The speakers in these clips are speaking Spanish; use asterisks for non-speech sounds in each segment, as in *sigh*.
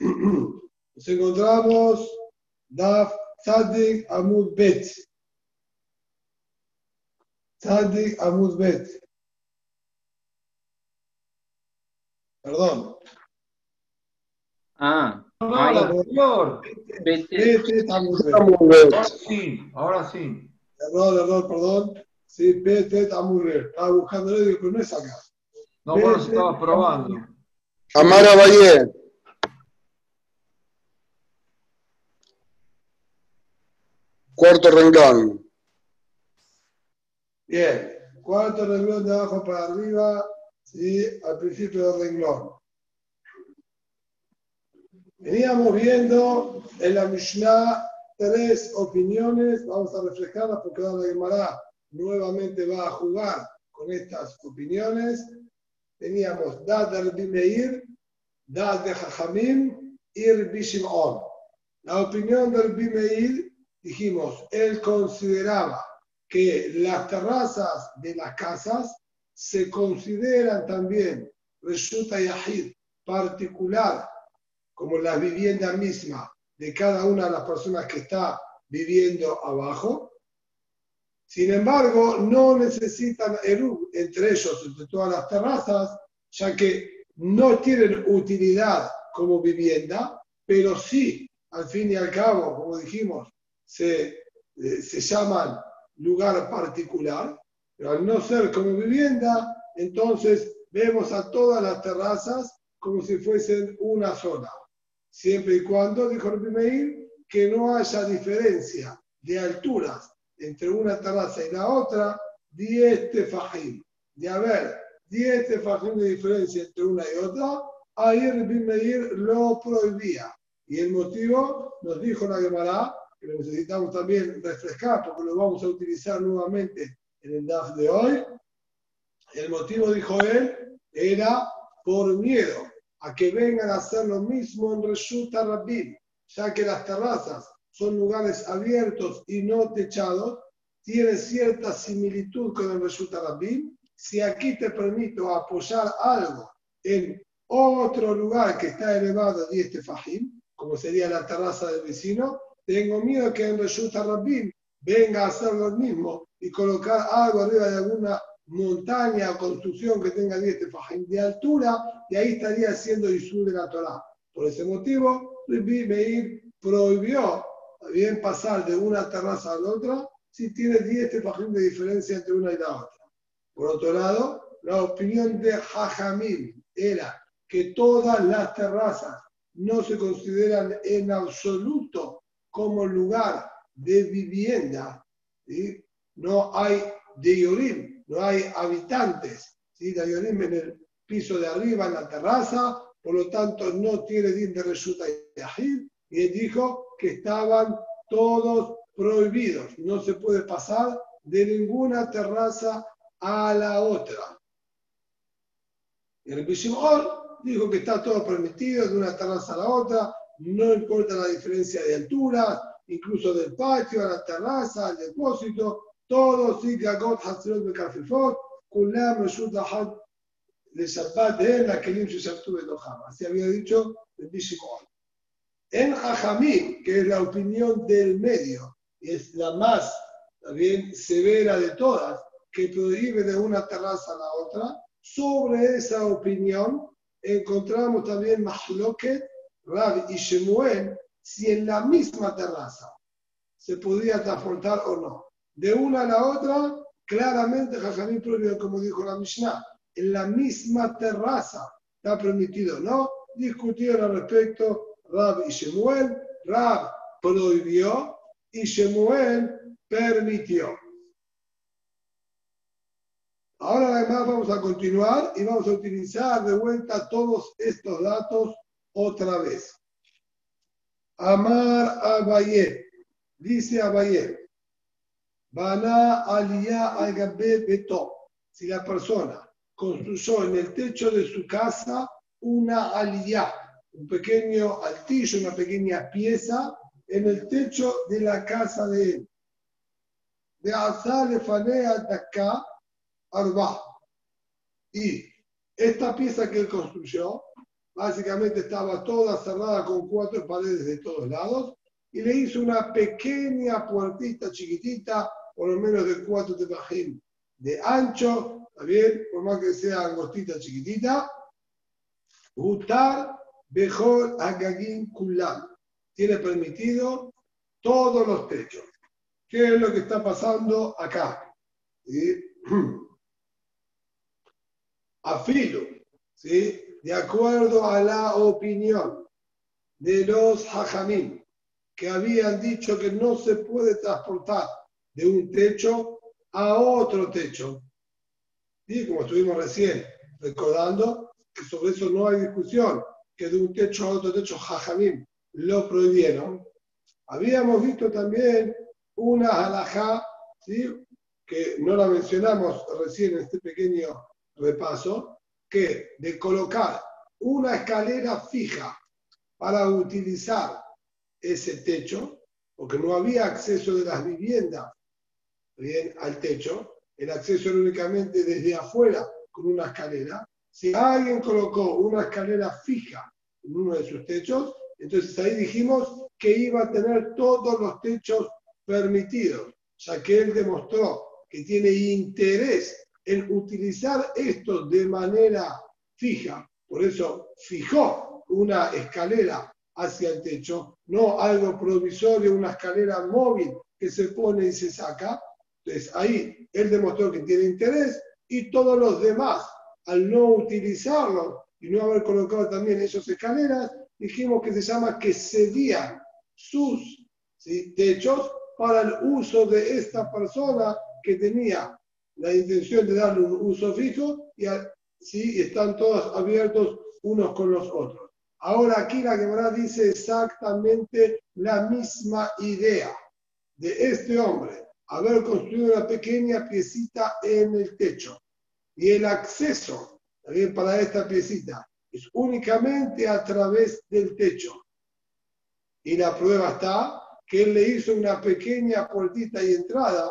Nos encontramos Daf Tzadik Amud Bet. Tzadik Amud Bet. Perdón. Ah, la. Bet Amud Bet. Ahora sí, ahora sí. Error, error, perdón. Sí, Bet Amud Bet. Estaba buscando el pero no es acá. No, vos lo estabas probando. Amara Valle. Cuarto renglón. Bien. Cuarto renglón de abajo para arriba. Sí, al principio del renglón. Veníamos viendo en la Mishnah tres opiniones. Vamos a reflejarlas porque ahora la Gemara nuevamente va a jugar con estas opiniones. Teníamos Dad de Meir, Dad de Jajamim y Rabbi Shimon. La opinión de Rabbi Meir, dijimos, él consideraba que las terrazas de las casas se consideran también Reshuta Yahid particular, como la vivienda misma de cada una de las personas que está viviendo abajo. Sin embargo, no necesitan Eru entre ellos, entre todas las terrazas, ya que no tienen utilidad como vivienda, pero sí, al fin y al cabo, como dijimos, se, eh, se llaman lugar particular, pero al no ser como vivienda, entonces vemos a todas las terrazas como si fuesen una sola. Siempre y cuando, dijo el Meir, que no haya diferencia de alturas entre una terraza y la otra, 10 tefajim. De haber 10 tefajim de diferencia entre una y otra, ahí el Meir lo prohibía. Y el motivo nos dijo la Gemara, que lo necesitamos también refrescar porque lo vamos a utilizar nuevamente en el DAF de hoy. El motivo, dijo él, era por miedo a que vengan a hacer lo mismo en Reshut Rabbim, ya que las terrazas son lugares abiertos y no techados, tiene cierta similitud con el Reshut Rabbim. Si aquí te permito apoyar algo en otro lugar que está elevado a 10 tefajim, como sería la terraza del vecino, tengo miedo que en Reshut Rabbim venga a hacer lo mismo y colocar algo arriba de alguna montaña o construcción que tenga 10 tefajim de altura, y ahí estaría haciendo Isur de la Torah. Por ese motivo, Meir prohibió bien pasar de una terraza a la otra si tiene 10 tefajim de diferencia entre una y la otra. Por otro lado, la opinión de Jajamil era que todas las terrazas no se consideran en absoluto como lugar de vivienda. ¿sí? No hay de Yorim, no hay habitantes ¿sí? de Yorim en el piso de arriba, en la terraza, por lo tanto no tiene din de Reshuta y y dijo que estaban todos prohibidos, no se puede pasar de ninguna terraza a la otra. Y el Bishimon dijo que está todo permitido de una terraza a la otra, no importa la diferencia de altura, incluso del patio a la terraza, al depósito, todo sí que agot hatzerot bekafifot, kulam reshut ahad de Shabbat de la kelim sheshabtu bedoham. Así había dicho el Bishimon. En Jajamí, que es la opinión del medio, es la más también severa de todas, que prohíbe de una terraza a la otra, sobre esa opinión encontramos también Mahloket, Rab y Shemuel, si en la misma terraza se podía transportar o no. De una a la otra, claramente Jajamí prohibió, como dijo la Mishnah, en la misma terraza está permitido, ¿no? Discutieron al respecto Rab y Shemuel, Rab prohibió y Shemuel permitió. Ahora además vamos a continuar y vamos a utilizar de vuelta todos estos datos otra vez. Amar Abaye, dice Abaye, Bana aliyah al beto. Si la persona construyó en el techo de su casa una aliyah, un pequeño altillo, una pequeña pieza en el techo de la casa de él. De Azal Fanea Arba. Y esta pieza que él construyó, básicamente estaba toda cerrada con cuatro paredes de todos lados, y le hizo una pequeña puertita chiquitita, por lo menos de cuatro tefajim de ancho, ¿está bien? Por más que sea angostita chiquitita. Utar Bejol Agagin Kulam. Tiene permitido todos los techos. ¿Qué es lo que está pasando acá? ¿Sí? *clears throat* Afilo, ¿sí? De acuerdo a la opinión de los hajamim, que habían dicho que no se puede transportar de un techo a otro techo. Y como estuvimos recién recordando, que sobre eso no hay discusión, que de un techo a otro techo, Jajamim lo prohibieron. Habíamos visto también una halajá, ¿sí? que no la mencionamos recién en este pequeño repaso, que de colocar una escalera fija para utilizar ese techo, porque no había acceso de las viviendas bien, al techo, el acceso era únicamente desde afuera con una escalera. Si alguien colocó una escalera fija en uno de sus techos, entonces ahí dijimos que iba a tener todos los techos permitidos, ya que él demostró que tiene interés en utilizar esto de manera fija. Por eso fijó una escalera hacia el techo, no algo provisorio, una escalera móvil que se pone y se saca, entonces ahí él demostró que tiene interés y todos los demás, al no utilizarlo y no haber colocado también esas escaleras, dijimos que se llama que cedían sus techos para el uso de esta persona que tenía la intención de darle un uso fijo y así están todos abiertos unos con los otros. Ahora aquí la Gemara dice exactamente la misma idea de este hombre haber construido una pequeña piecita en el techo. Y el acceso también para esta piecita es únicamente a través del techo. Y la prueba está que él le hizo una pequeña puertita y entrada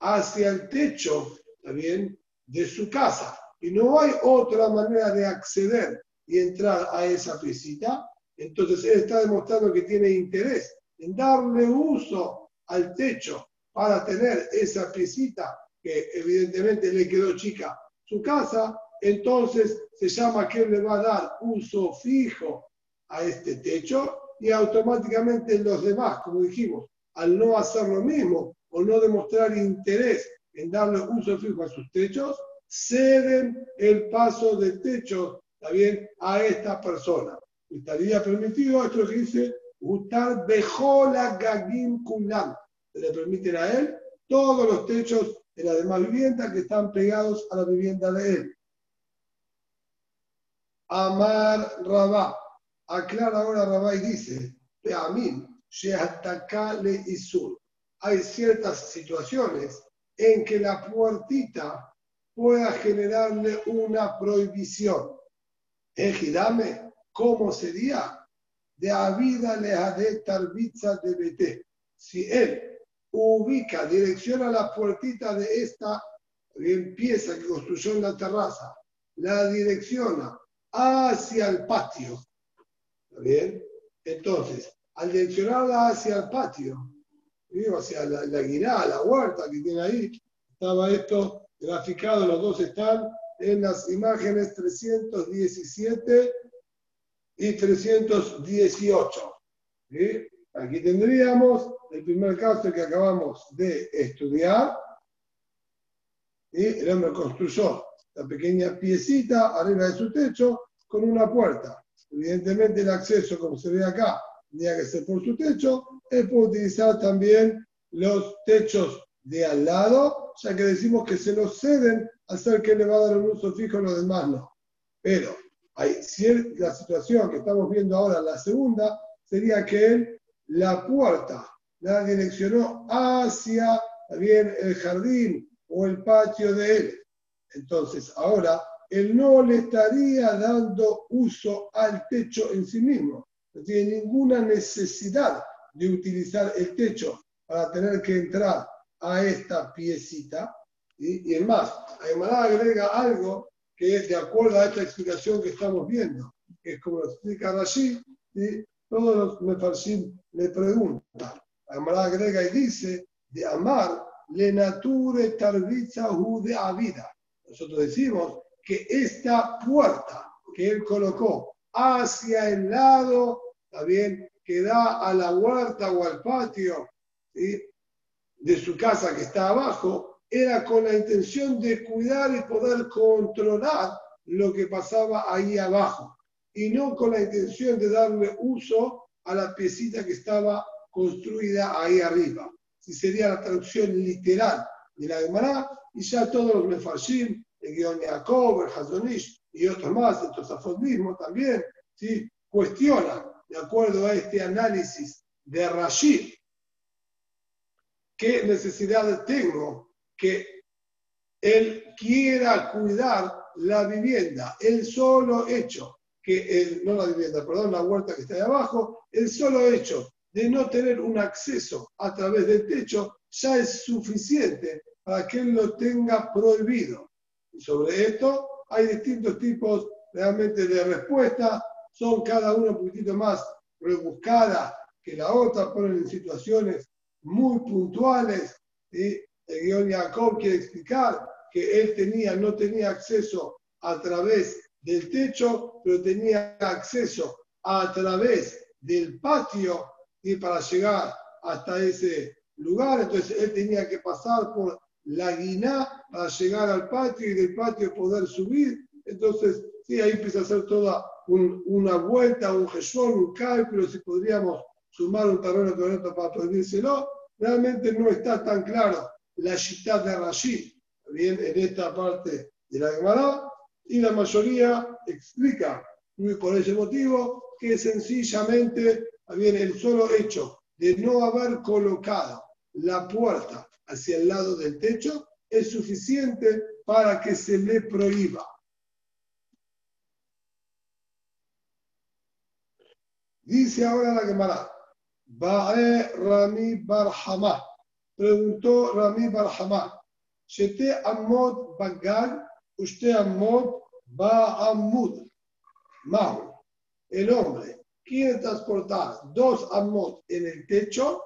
hacia el techo también de su casa. Y no hay otra manera de acceder y entrar a esa piecita. Entonces él está demostrando que tiene interés en darle uso al techo para tener esa piecita que evidentemente le quedó chica su casa, entonces se llama que le va a dar uso fijo a este techo y automáticamente los demás, como dijimos, al no hacer lo mismo o no demostrar interés en darle uso fijo a sus techos, ceden el paso del techo también a esta persona. Estaría permitido esto que dice, Utar Bejola Gagim Kulam le permiten a él todos los techos de la demás vivienda que están pegados a la vivienda de él. Amar Rabá. Aclara ahora Rabá y dice, Peamim, le Isur. Hay ciertas situaciones en que la puertita pueda generarle una prohibición. Ejidame, ¿cómo sería? De Avida le de Tarbitza de Bete. Si él ubica, direcciona la puertita de esta pieza que construyó en la terraza, la direcciona hacia el patio. ¿Está bien? Entonces, al direccionarla hacia el patio, digo, hacia la, la la huerta que tiene ahí, estaba esto graficado, los dos están en las imágenes 317 y 318. Aquí tendríamos el primer caso que acabamos de estudiar, el hombre construyó la pequeña piecita arriba de su techo con una puerta. Evidentemente el acceso, como se ve acá, tenía que ser por su techo. Él puede utilizar también los techos de al lado, ya que decimos que se los ceden al ser que le va a dar un uso fijo, los demás no. Pero hay la situación que estamos viendo ahora, la segunda, sería que él, la puerta la direccionó hacia bien el jardín o el patio de él. Entonces, ahora, él no le estaría dando uso al techo en sí mismo. No tiene ninguna necesidad de utilizar el techo para tener que entrar a esta piecita. Y, y es más, además agrega algo que es de acuerdo a esta explicación que estamos viendo. que es como lo explica Rashi, ¿sí? todos los mefarshim le preguntan. La Gemara agrega y dice, de amar, le nature tarviza de avida. Nosotros decimos que esta puerta que él colocó hacia el lado, bien, que da a la huerta o al patio de su casa que está abajo, era con la intención de cuidar y poder controlar lo que pasaba ahí abajo, y no con la intención de darle uso a la piecita que estaba construida ahí arriba. Si sería la traducción literal de la Gemara, y ya todos los Mefarshim, el Guion Yaakov, el Hazonish y otros más, el Tosafot mismo también, ¿sí? cuestionan, de acuerdo a este análisis de Rashid, qué necesidad tengo que él quiera cuidar la vivienda, el solo hecho que el, no la vivienda, perdón, la huerta que está ahí abajo, el solo hecho de no tener un acceso a través del techo ya es suficiente para que él lo tenga prohibido. Y sobre esto hay distintos tipos realmente de respuestas, son cada una un poquitito más rebuscada que la otra, ponen en situaciones muy puntuales. y El guion Jacob quiere explicar que él tenía, no tenía acceso a través del techo, pero tenía acceso a través del patio y para llegar hasta ese lugar. Entonces él tenía que pasar por la guiná para llegar al patio y del patio poder subir. Entonces, sí, ahí empieza a hacer toda una vuelta, un gestión, un cálculo, si podríamos sumar un terreno correcto para prohibírselo. Realmente no está tan claro la ciudad de Rashid, bien, en esta parte de la Gemara, y la mayoría explica, y por ese motivo, que sencillamente, bien, el solo hecho de no haber colocado la puerta hacia el lado del techo es suficiente para que se le prohíba. Dice ahora la Gemara, Bae Rami Barhamá. Preguntó Rami Barhamá, Shete Amod Bagal, usted Amod Ba'amud. Mahu. El hombre quiere transportar dos Amod en el techo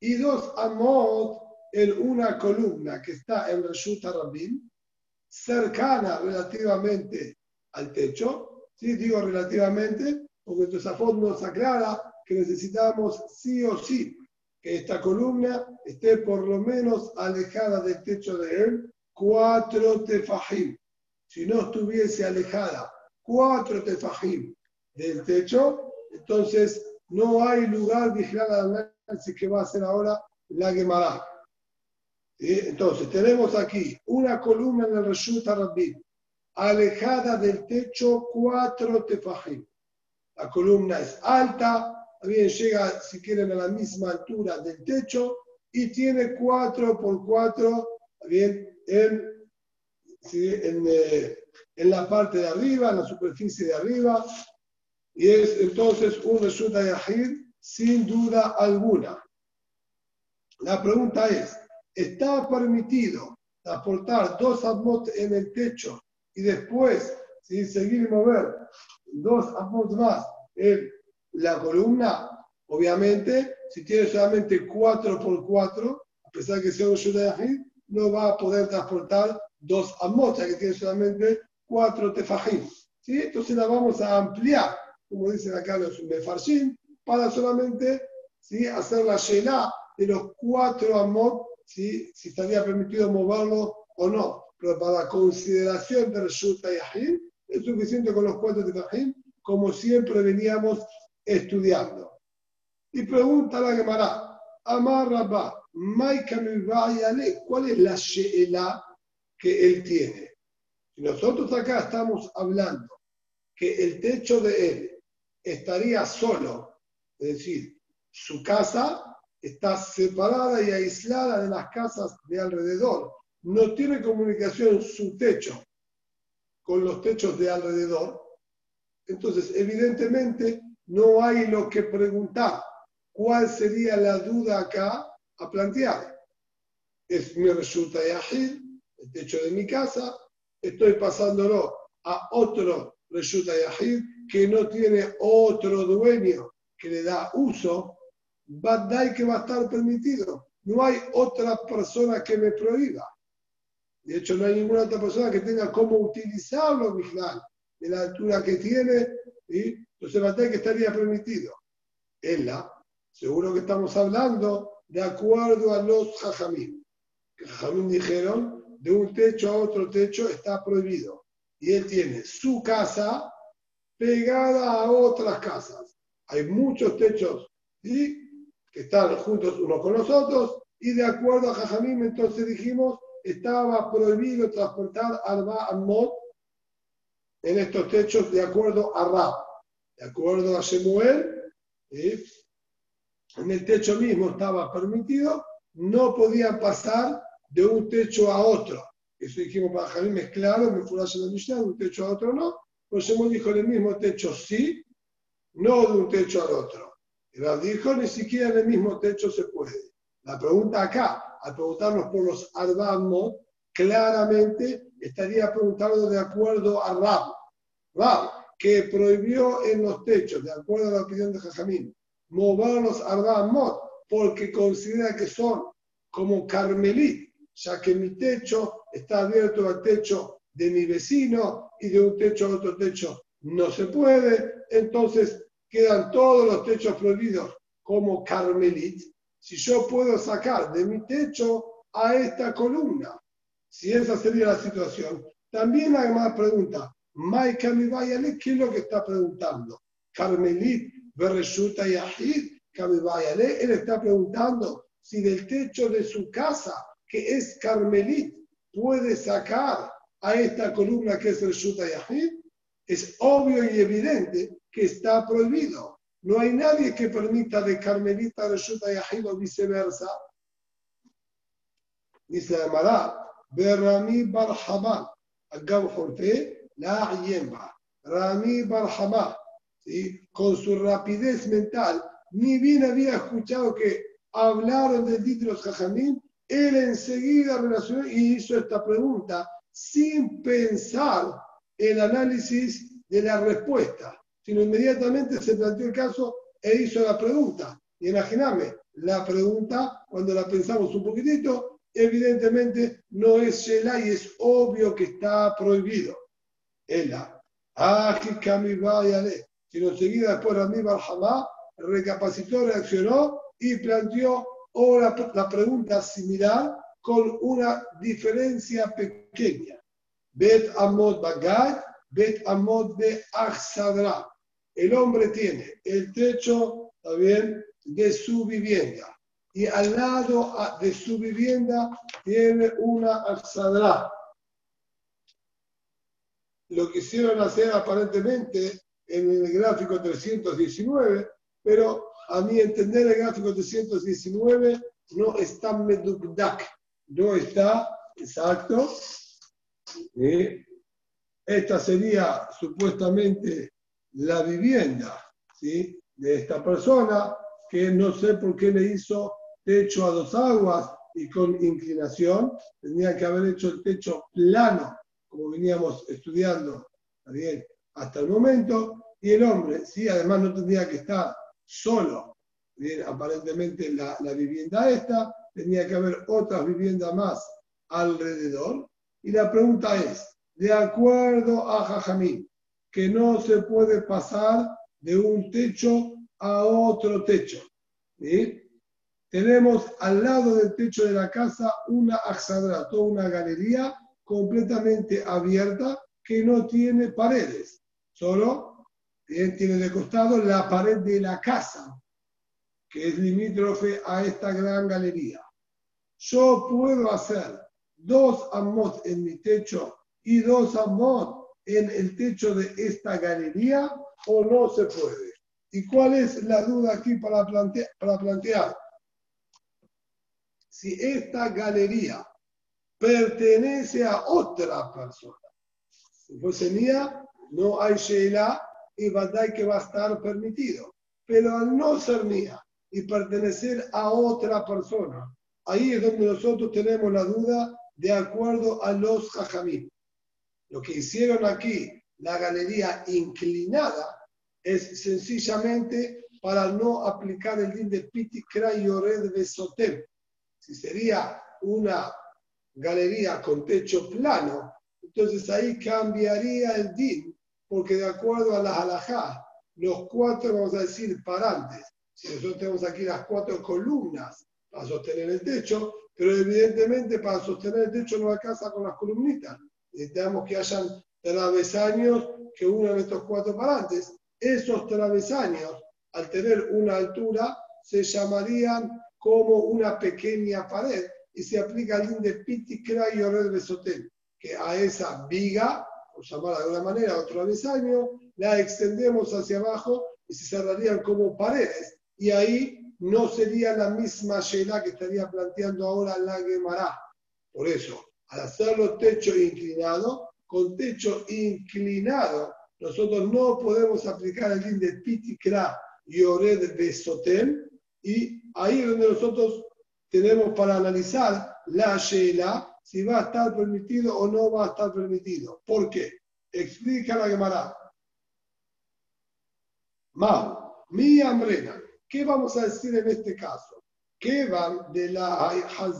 y dos Amod en una columna que está en Reshut Rabin, cercana relativamente al techo. Sí, digo relativamente, porque Tosafot nos aclara que necesitamos sí o sí que esta columna esté por lo menos alejada del techo de él cuatro tefajim. Si no estuviese alejada cuatro tefajim del techo, entonces no hay lugar vigilado análisis que va a hacer ahora la Gemara. Entonces, tenemos aquí una columna en el Reshut alejada del techo cuatro tefajim. La columna es alta, también llega, si quieren, a la misma altura del techo y tiene 4 por 4 bien, en, en, eh, en, la parte de arriba, en la superficie de arriba. Y es entonces un resulta Yahid sin duda alguna. La pregunta es, ¿está permitido transportar dos amot en el techo y después sin seguir mover dos amot más en la columna, obviamente, si tiene solamente 4 por 4, a pesar de que sea un Yudayahid, no va a poder transportar dos amot, ya que tiene solamente 4 tefajim. ¿Sí? Entonces la vamos a ampliar, como dicen acá los mefarshim, para solamente ¿sí? hacer la shela de los 4 amot, ¿sí? si estaría permitido moverlo o no. Pero para consideración del Yudayahid, es suficiente con los 4 tefajim, como siempre veníamos estudiando. Y pregunta la Gemara, Amar Rabba, ¿cuál es la sheela que él tiene? Si nosotros acá estamos hablando que el techo de él estaría solo, es decir, su casa está separada y aislada de las casas de alrededor, no tiene comunicación su techo con los techos de alrededor, entonces evidentemente no hay lo que preguntar. ¿Cuál sería la duda acá a plantear? Es mi resulta yahid, el techo de mi casa, estoy pasándolo a otro resulta yahid que no tiene otro dueño que le da uso, Badai que va a estar permitido. No hay otra persona que me prohíba. De hecho, no hay ninguna otra persona que tenga cómo utilizarlo, Mijlal, de la altura que tiene, y entonces Badai que estaría permitido. Ella, seguro que estamos hablando de acuerdo a los Jajamim. Que Jajamim dijeron, de un techo a otro techo está prohibido. Y él tiene su casa pegada a otras casas. Hay muchos techos que están juntos unos con los otros y de acuerdo a Jajamim entonces dijimos estaba prohibido transportar Arba Amot en estos techos de acuerdo a Rab. De acuerdo a Shemuel, en el techo mismo estaba permitido, no podían pasar de un techo a otro. Eso dijimos para Jajamim es claro, me en la Mishnah, de un techo a otro no. Pues hemos dijo en el mismo techo sí, no de un techo al otro. Y dijo, ni siquiera en el mismo techo se puede. La pregunta acá, al preguntarnos por los Arbamos, claramente estaría preguntando de acuerdo a Rab. Rab, que prohibió en los techos, de acuerdo a la opinión de Jajamín, mover los Arbamot, porque considera que son como Carmelit, ya que mi techo está abierto al techo de mi vecino y de un techo a otro techo no se puede, entonces quedan todos los techos prohibidos como carmelit. Si yo puedo sacar de mi techo a esta columna, si esa sería la situación, también hay más preguntas. Maika Vayale, ¿qué es lo que está preguntando? Carmelit, Berreshuta y Ahid, Él está preguntando si del techo de su casa, que es Carmelit, puede sacar a esta columna que es el Yahid, es obvio y evidente que está prohibido. No hay nadie que permita de Carmelita de Shuta Yahid o viceversa. Dice Amara, Berami Barhamá, Agam Jorte, la Yemba. Rami Barhamá, con su rapidez mental, ni bien había escuchado que hablaron del título Jajamín, él enseguida relacionó y hizo esta pregunta sin pensar el análisis de la respuesta, sino inmediatamente se planteó el caso e hizo la pregunta. Y imagíname, la pregunta, cuando la pensamos un poquitito, evidentemente no es Sheila y es obvio que está prohibido. Ella, ah, que sino enseguida después Rami Barhamá recapacitó, reaccionó y planteó la pregunta similar con una diferencia pequeña. Bet Amod Bagad, Bet Amod de Achsadra. El hombre tiene el techo, también de su vivienda. Y al lado de su vivienda tiene una Achsadra. Lo quisieron hacer aparentemente en el gráfico 319, pero a mi entender el gráfico 319 no está medukdak, no está exacto. esta sería supuestamente la vivienda ¿sí? de esta persona que no sé por qué le hizo techo a dos aguas y con inclinación. Tenía que haber hecho el techo plano, como veníamos estudiando bien, hasta el momento. Y el hombre, sí, además no tendría que estar solo. Bien, aparentemente la, la vivienda esta, tenía que haber otras viviendas más alrededor. Y la pregunta es, de acuerdo a Jajamín, que no se puede pasar de un techo a otro techo. Tenemos al lado del techo de la casa una axadra, toda una galería completamente abierta que no tiene paredes, solo tiene de costado la pared de la casa que es limítrofe a esta gran galería. Yo puedo hacer dos amot en mi techo y dos amot en el techo de esta galería o no se puede. ¿Y cuál es la duda aquí para, para plantear? Si esta galería pertenece a otra persona, si fuese mía, no hay Sheila y Badai que va a estar permitido. Pero al no ser mía, y pertenecer a otra persona. Ahí es donde nosotros tenemos la duda de acuerdo a los jajamí. Lo que hicieron aquí, la galería inclinada, es sencillamente para no aplicar el din de Piti Kra y Ored Besotem. Si sería una galería con techo plano, entonces ahí cambiaría el din, porque de acuerdo a las halajá, los cuatro, vamos a decir, parantes, si nosotros tenemos aquí las cuatro columnas para sostener el techo, pero evidentemente para sostener el techo no alcanza con las columnitas. Necesitamos que hayan travesaños que unan estos cuatro parantes. Esos travesaños, al tener una altura, se llamarían como una pequeña pared y se aplica el din de Piti, Kra y Ored Besotel, que a esa viga, por llamarla de alguna manera, otro travesaño, la extendemos hacia abajo y se cerrarían como paredes. Y ahí no sería la misma Sheila que estaría planteando ahora la Gemara. Por eso, al hacerlo techo inclinado, con techo inclinado, nosotros no podemos aplicar el din de Pitikra y Ored Besotel, y ahí es donde nosotros tenemos para analizar la Sheila, si va a estar permitido o no va a estar permitido. ¿Por qué? Explica la Gemara. Ma, mi amrena. ¿Qué vamos a decir en este caso? ¿Qué van de la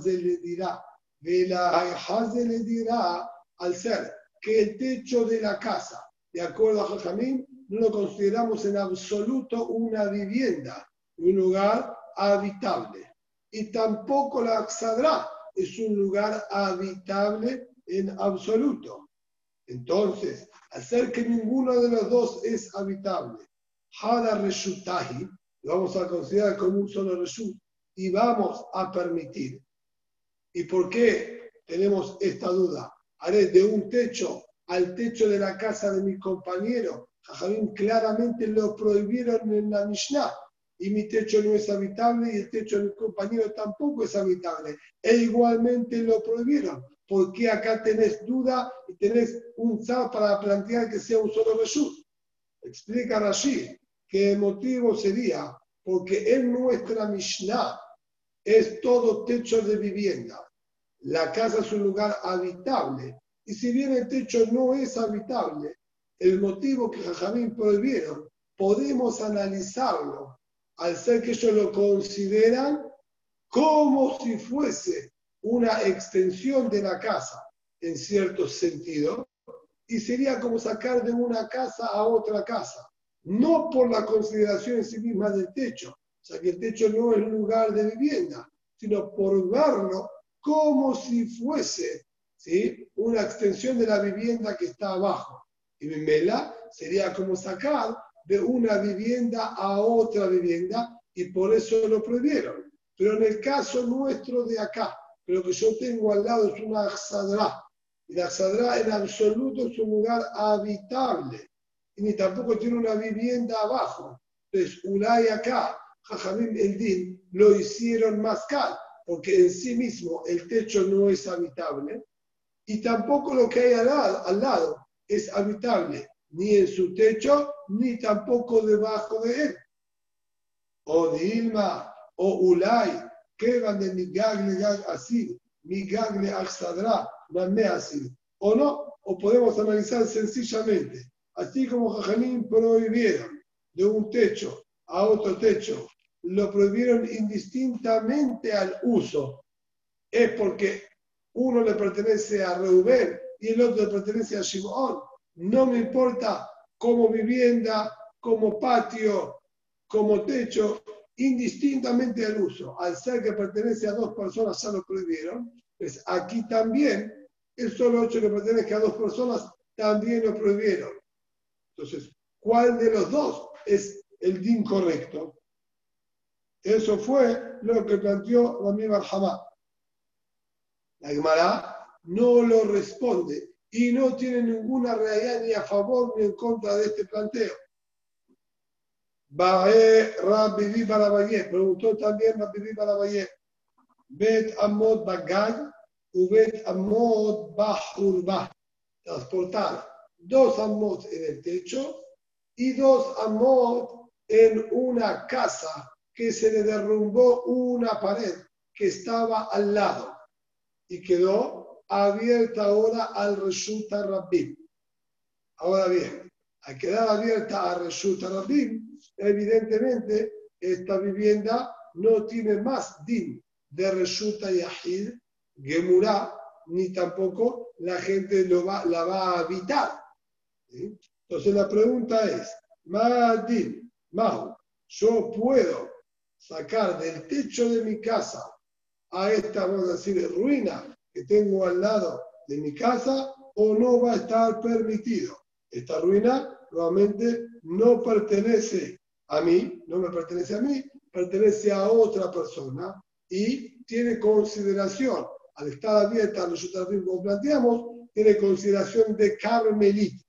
le dirá? De la le dirá al ser que el techo de la casa, de acuerdo a Jajamín, no lo consideramos en absoluto una vivienda, un lugar habitable. Y tampoco la Xadra es un lugar habitable en absoluto. Entonces, hacer que ninguno de los dos es habitable, Hada Reshutahi, lo vamos a considerar como un solo reshut y vamos a permitir. ¿Y por qué tenemos esta duda? Haré de un techo al techo de la casa de mi compañero. Jajamín claramente lo prohibieron en la Mishnah. Y mi techo no es habitable y el techo de mi compañero tampoco es habitable. E igualmente lo prohibieron. ¿Por qué acá tenés duda y tenés un zar para plantear que sea un solo reshut? Explica Rashid que el motivo sería porque en nuestra Mishnah es todo techo de vivienda. La casa es un lugar habitable. Y si bien el techo no es habitable, el motivo que Jajamín prohibieron, podemos analizarlo al ser que ellos lo consideran como si fuese una extensión de la casa, en cierto sentido, y sería como sacar de una casa a otra casa no por la consideración en sí misma del techo, o sea que el techo no es un lugar de vivienda, sino por verlo como si fuese ¿sí? una extensión de la vivienda que está abajo. Y Mimela sería como sacar de una vivienda a otra vivienda y por eso lo prohibieron. Pero en el caso nuestro de acá, lo que yo tengo al lado es una axadra. Y la axadra en absoluto es un lugar habitable y ni tampoco tiene una vivienda abajo. Entonces, Ulay acá, Jajamim el Din, lo hicieron más caro, porque en sí mismo el techo no es habitable y tampoco lo que hay al lado, es habitable, ni en su techo, ni tampoco debajo de él. O Dilma, o Ulay, que van de Migagle así, Migagle Axadra, me así. O no, o podemos analizar sencillamente Así como Jajamín prohibieron de un techo a otro techo, lo prohibieron indistintamente al uso. Es porque uno le pertenece a Reuben y el otro le pertenece a Shimon. No me importa como vivienda, como patio, como techo, indistintamente al uso. Al ser que pertenece a dos personas ya lo prohibieron. Pues aquí también el solo hecho que pertenece a dos personas también lo prohibieron. Entonces, ¿cuál de los dos es el din correcto? Eso fue lo que planteó Rami Barhamá. La Gemara no lo responde y no tiene ninguna realidad ni a favor ni en contra de este planteo. Bae Rabbi Balabaye, preguntó también Rabbi Balabaye, Bet Amod Bagay, Ubet Amod Bahurba, transportar dos amos en el techo y dos amos en una casa que se le derrumbó una pared que estaba al lado y quedó abierta ahora al resulta Rabbi. Ahora bien, al quedar abierta a Reshut Rabim, evidentemente esta vivienda no tiene más din de Reshut Yahid, Gemurá, ni tampoco la gente lo va, la va a habitar. Entonces la pregunta es, Madin, Mahu, yo puedo sacar del techo de mi casa a esta, vamos a decir, ruina que tengo al lado de mi casa o no va a estar permitido. Esta ruina nuevamente no pertenece a mí, no me pertenece a mí, pertenece a otra persona y tiene consideración, al estar abierta, nosotros como planteamos, tiene consideración de carmelita.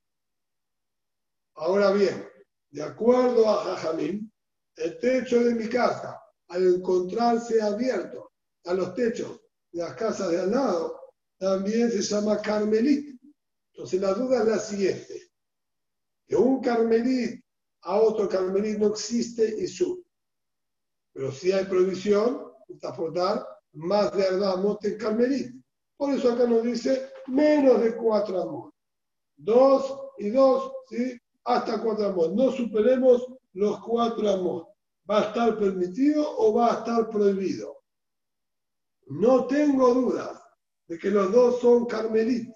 Ahora bien, de acuerdo a Jajamín, el techo de mi casa, al encontrarse abierto a los techos de las casas de al lado, también se llama carmelit. Entonces la duda es la siguiente. De un carmelit a otro carmelit no existe y su. Pero si hay prohibición, transportar más de Ardamot en carmelit. Por eso acá nos dice menos de cuatro amor. Dos y dos, ¿sí? hasta cuatro amos. No superemos los cuatro amos. ¿Va a estar permitido o va a estar prohibido? No tengo dudas de que los dos son carmelit.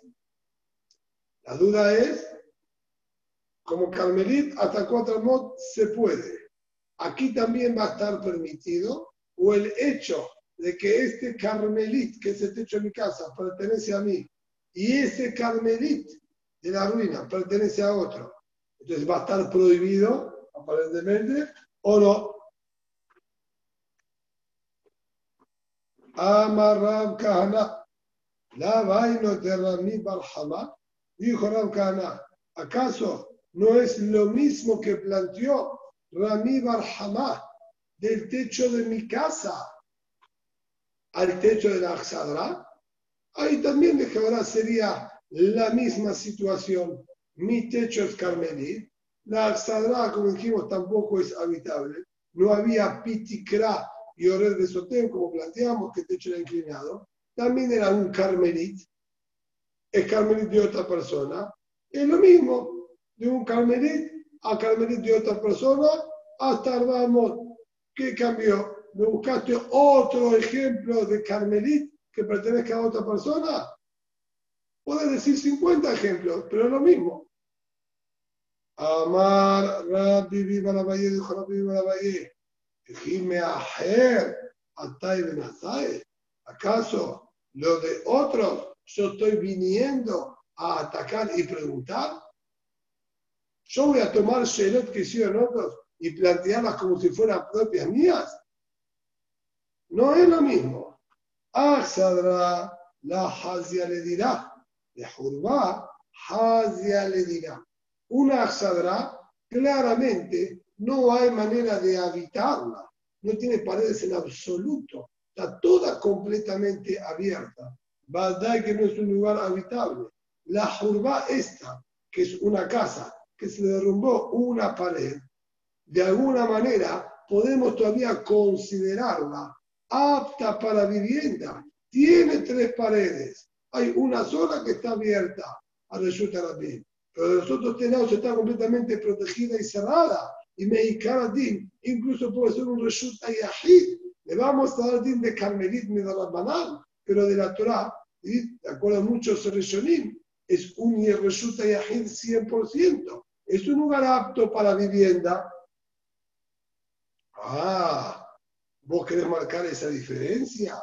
La duda es, como carmelit, hasta cuatro amos se puede. Aquí también va a estar permitido, o el hecho de que este carmelit, que es el techo de mi casa, pertenece a mí, y ese carmelit de la ruina pertenece a otro, entonces va a estar prohibido, aparentemente, o no. Amarrab Kahana, la vaina de Rami Barhama, dijo Rab Kahana, ¿acaso no es lo mismo que planteó Rami Barhama del techo de mi casa al techo de la Axadra? Ahí también de ahora sería la misma situación mi techo es carmelí, la Sadra, como dijimos, tampoco es habitable, no había pitikra y orer de sotén, como planteamos, que el techo era inclinado, también era un carmelit, es carmelit de otra persona, es lo mismo, de un carmelit a carmelit de otra persona, hasta vamos, ¿qué cambió? ¿Me buscaste otro ejemplo de carmelit que pertenezca a otra persona? Puedes decir 50 ejemplos, pero es lo mismo. Amar Rabbi Valle, dijo Rabbi Valle, Jime Ajer, Atay Benazai. ¿Acaso lo de otros yo estoy viniendo a atacar y preguntar? Yo voy a tomar Shelot que hicieron otros y plantearlas como si fueran propias mías. No es lo mismo. Axadra la Hazia le dirá. De Jurba, Hazia le dirá una Axadra, claramente no hay manera de habitarla, no tiene paredes en absoluto, está toda completamente abierta. Badai que no es un lugar habitable. La Jurba esta, que es una casa que se derrumbó una pared, de alguna manera podemos todavía considerarla apta para vivienda. Tiene tres paredes. Hay una sola que está abierta a resulta pero los otros tenados está completamente protegida y cerrada. Y Meikaradim incluso puede ser un resulta yahid. Le vamos a dar din de Carmelit banal, pero de la Torah, de acuerdo a muchos es un resulta yahid 100%. Es un lugar apto para vivienda. Ah, vos querés marcar esa diferencia.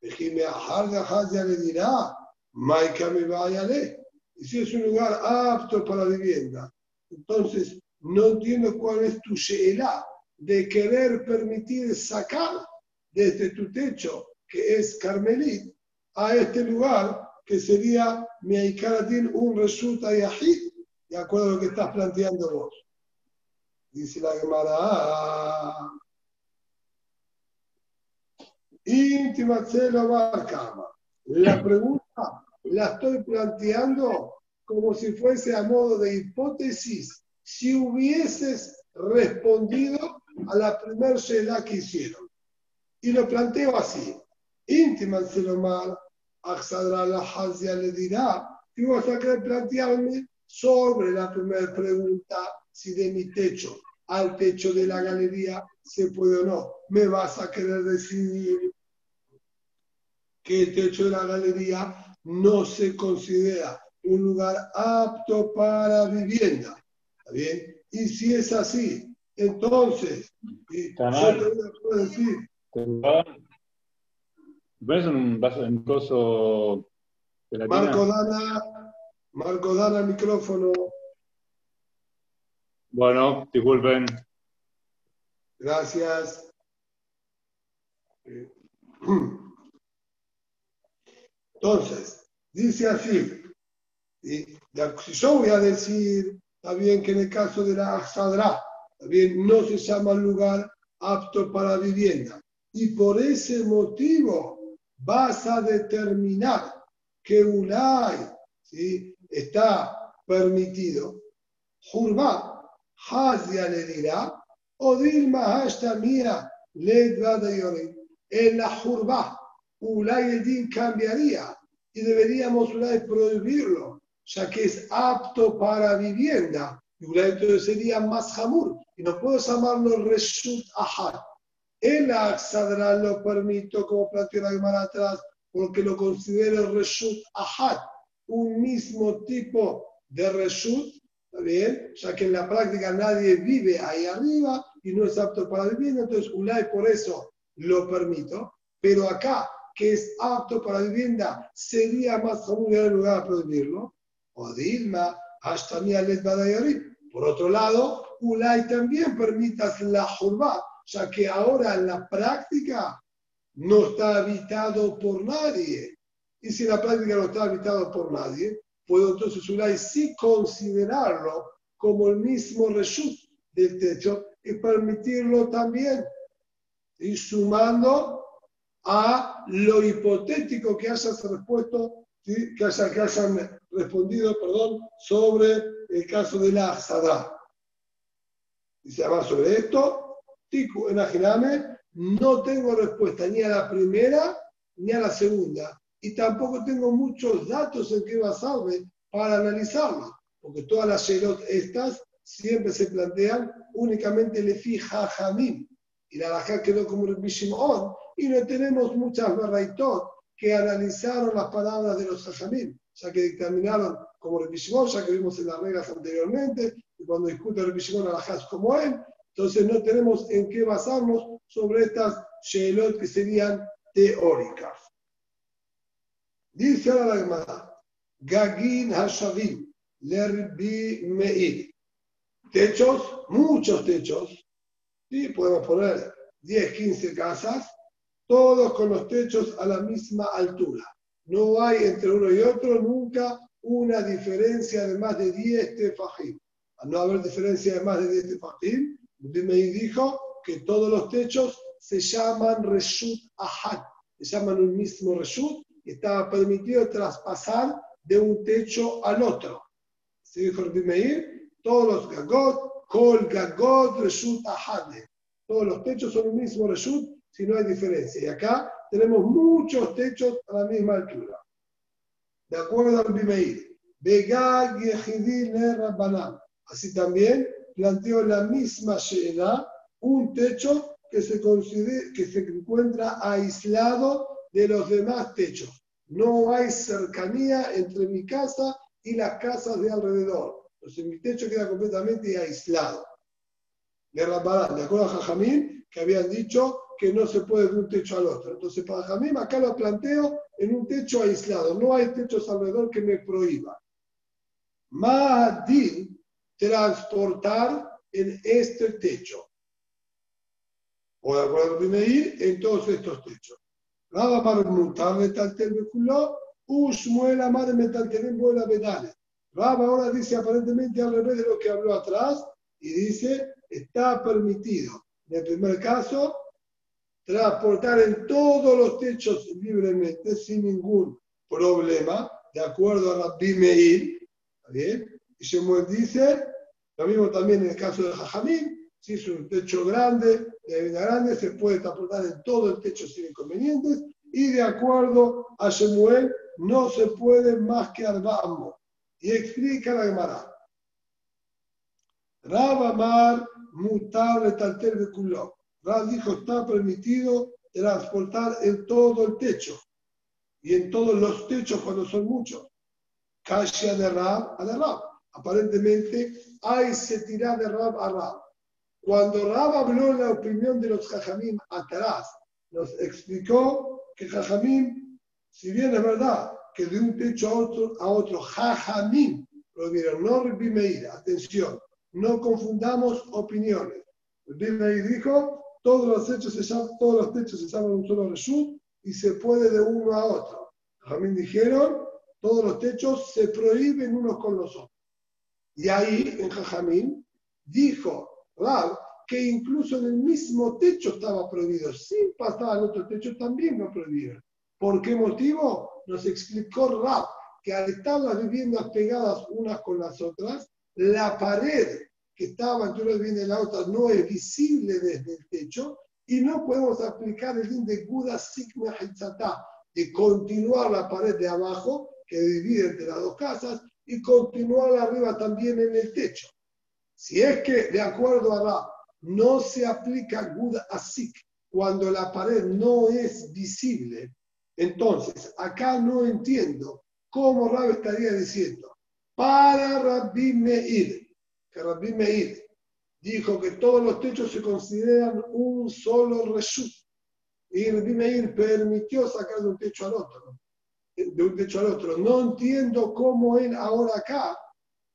Dejime a ya le dirá, Maika me vaya a leer y si es un lugar apto para vivienda, entonces no entiendo cuál es tu sheela de querer permitir sacar desde tu techo, que es Carmelit, a este lugar que sería mi Aikaratín un resulta yahid, de acuerdo a lo que estás planteando vos. Dice la Gemara. Íntima La pregunta la estoy planteando como si fuese a modo de hipótesis, si hubieses respondido a la primera Sheila que hicieron. Y lo planteo así. Íntima Selomar, Axadra la Hazia le dirá, y vas a querer plantearme sobre la primera pregunta, si de mi techo al techo de la galería se puede o no. Me vas a querer decir que el techo de la galería no se considera un lugar apto para vivienda. ¿Está bien? Y si es así, entonces, y yo te decir, ¿Ves un vaso en coso Marco Dana, Marco Dana, micrófono. Bueno, disculpen. Gracias. Eh, *clears throat* Entonces, dice así. Si yo voy a decir, bien que en el caso de la Axadra, está bien, no se llama lugar apto para vivienda. Y por ese motivo vas a determinar que Ulay ¿sí? está permitido. Jurba, Hazia le dirá, o Dilma hasta mía, le de. En la Jurba, Ulay el din cambiaría y deberíamos Ulay prohibirlo, ya que es apto para vivienda. Y entonces sería más jamur. Y no puedo llamarlo Reshut Ahad. El Axadra lo permito, como planteó la Gemara atrás, porque lo considero Reshut Ahad, un mismo tipo de Reshut, ¿está bien? Ya que en la práctica nadie vive ahí arriba y no es apto para vivienda, entonces Ulay por eso lo permito. Pero acá, que es apto para vivienda, sería más común en lugar de prohibirlo. O Dilma, hasta mi Por otro lado, Ulay también permitas la jurba, ya que ahora en la práctica no está habitado por nadie. Y si la práctica no está habitado por nadie, puedo entonces Ulay sí considerarlo como el mismo reshut del techo y permitirlo también. Y sumando a lo hipotético que hayas respuesto, que, haya- que hayan respondido, perdón, sobre el caso de la Sadá. Dice además sobre esto, Tiku no tengo respuesta ni a la primera ni a la segunda. Y tampoco tengo muchos datos en que basarme para analizarlo, porque todas las Sherot estas siempre se plantean únicamente le fija Jamim. Y la Rajá quedó como Rabbi Shimon, y no tenemos muchas Berraitot que analizaron las palabras de los Jajamim, ya que dictaminaron como Rabbi Shimon, ya que vimos en las reglas anteriormente, y cuando discute Rabbi Shimon Alajá es como él, entonces no tenemos en qué basarnos sobre estas Shelot que serían teóricas. Dice ahora la Gemara, Gagin Hashavim, Lerbi Meir. Techos, muchos techos, ¿sí? podemos poner 10, 15 casas, todos con los techos a la misma altura. No hay entre uno y otro nunca una diferencia de más de 10 tefajim. Al no haber diferencia de más de 10 tefajim, Meir dijo que todos los techos se llaman reshut ahad, se llaman un mismo reshut y estaba permitido traspasar de un techo al otro. Se dijo Rabbi Meir, todos los gagot, kol gagot reshut ahad. Todos los techos son un mismo reshut si no hay diferencia. Y acá tenemos muchos techos a la misma altura. De acuerdo a Rabbi Meir, Begag Yehidi Le Rabbanan. Así también planteó la misma Sheela, un techo que se, que se encuentra aislado de los demás techos. No hay cercanía entre mi casa y las casas de alrededor. Entonces mi techo queda completamente aislado. De de acuerdo a Jajamín, que habían dicho que no se puede de un techo al otro. Entonces para Jajamín acá lo planteo en un techo aislado. No hay techos alrededor que me prohíban. Ma'adin, transportar en este techo. O de acuerdo a Meir, en todos estos techos. Raba Marmutar metaltel beculó, Ushmuel amar metaltelim buena bedale. Raba ahora dice aparentemente al revés de lo que habló atrás y dice, está permitido. En el primer caso, transportar en todos los techos libremente, sin ningún problema, de acuerdo a Rabbi Meir. ¿Está bien? Y Shemuel dice, lo mismo también en el caso de Jajamín, si es un techo grande, de vida grande, se puede transportar en todo el techo sin inconvenientes. Y de acuerdo a Shemuel, no se puede más que Arbamo. Y explica la Gemara. Rab Amar mutable talter de culó. Rab dijo, está permitido transportar en todo el techo y en todos los techos cuando son muchos. Kasha de Rab a de Rab. Aparentemente hay se tira de Rab a Rab. Cuando Rab habló la opinión de los Jajamim atrás, nos explicó que Jajamim, si bien es verdad que de un techo a otro, a otro Jajamim prohibieron, no Meir, atención, no confundamos opiniones. Meir dijo, todos los, techos se llaman, todos los techos se llaman un solo reshut y se puede de uno a otro. Jajamim dijeron, todos los techos se prohíben unos con los otros. Y ahí, en Jajamim, dijo Rab que incluso en el mismo techo estaba prohibido. Sin pasar al otro techo también lo prohibieron. ¿Por qué motivo? Nos explicó Rab que al estar las viviendas pegadas unas con las otras, la pared que estaba entre una vivienda y la otra no es visible desde el techo y no podemos aplicar el din de Guda Sigma de continuar la pared de abajo que divide entre las dos casas y continuar arriba también en el techo. Si es que, de acuerdo a Rab, no se aplica Gud Asik cuando la pared no es visible, entonces acá no entiendo cómo Rab estaría diciendo, para Rabbi Meir, Rabbi Meir dijo que todos los techos se consideran un solo reshut, y Rabbi Meir permitió sacar de un techo al otro de un techo al otro. No entiendo cómo él ahora acá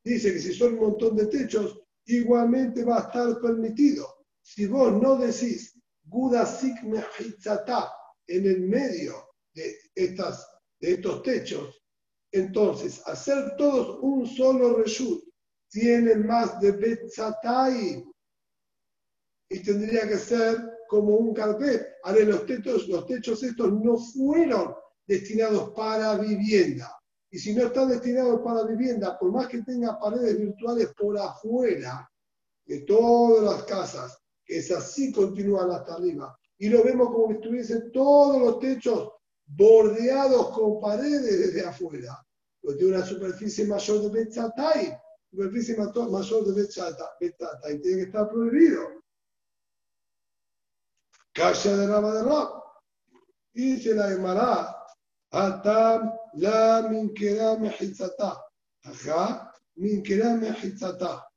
dice que si son un montón de techos, igualmente va a estar permitido. Si vos no decís Gudasik Mehitzata en el medio de, estas, de estos techos, entonces hacer todos un solo reshut tiene más de Betzatai y tendría que ser como un carpet. Ahora los techos, los techos estos no fueron destinados para vivienda. Y si no están destinados para vivienda, por más que tenga paredes virtuales por afuera de todas las casas, que es así continúan hasta arriba, y lo vemos como que estuviesen todos los techos bordeados con paredes desde afuera, pues tiene una superficie mayor de Betzatai, mayor de Betzatai, tiene que estar prohibido. Calla de Rama de Rab. Y se la llamará Atam la minkera mejizata. Ajá, minkera mejizata.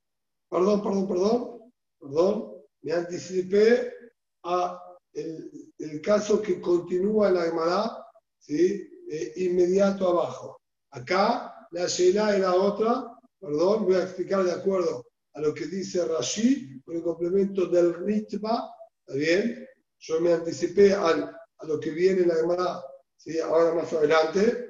Perdón, perdón, perdón, perdón. Me anticipé a el, el caso que continúa la Gemara, ¿sí? Eh, inmediato abajo. Acá la Sheila era otra, perdón, voy a explicar de acuerdo a lo que dice Rashi, con el complemento del ritma, ¿está bien? Yo me anticipé al, a lo que viene en la Gemara ahora más adelante.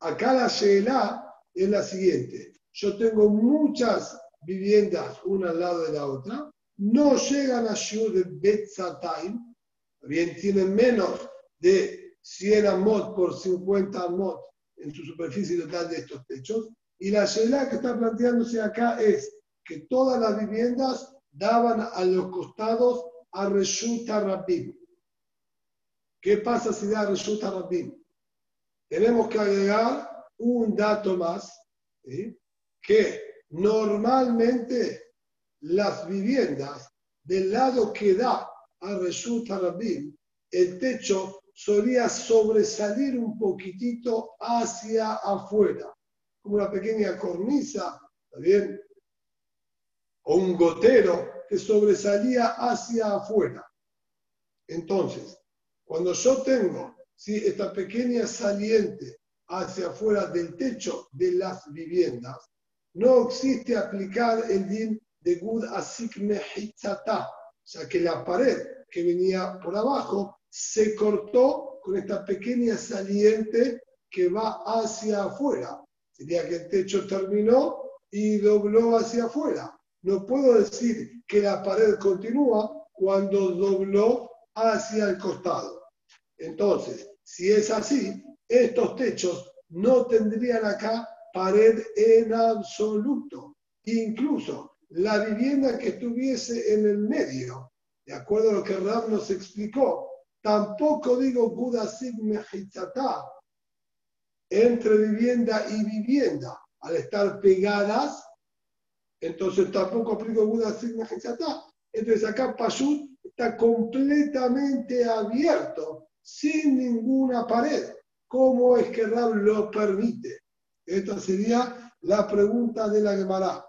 Acá la Sheila es la siguiente. Yo tengo muchas viviendas una al lado de la otra, no llegan a Shur de Betzatayim, bien tienen menos de 100 amot por 50 amot en su superficie total de estos techos. Y la Sheila que está planteándose acá es que todas las viviendas daban a los costados a Reshut Rabim. ¿Qué pasa si da resulta Rabbim? Tenemos que agregar un dato más, que normalmente las viviendas del lado que da a resulta Rabbim, el techo solía sobresalir un poquitito hacia afuera, una pequeña cornisa, ¿está bien? O un gotero que sobresalía hacia afuera. Entonces, cuando yo tengo ¿sí? esta pequeña saliente hacia afuera del techo de las viviendas, no existe aplicar el din de Gud Asik Mehitzata, o sea que la pared que venía por abajo se cortó con esta pequeña saliente que va hacia afuera. Sería que el techo terminó y dobló hacia afuera. No puedo decir que la pared continúa cuando dobló hacia el costado. Entonces, si es así, estos techos no tendrían acá pared en absoluto. Incluso la vivienda que estuviese en el medio, de acuerdo a lo que Ram nos explicó, tampoco digo Buda Mejizatá, entre vivienda y vivienda, al estar pegadas, entonces tampoco aplico Sigma Hitzatá. Entonces acá Pashut está completamente abierto, sin ninguna pared. ¿Cómo es que Rab lo permite? Esta sería la pregunta de la Gemara.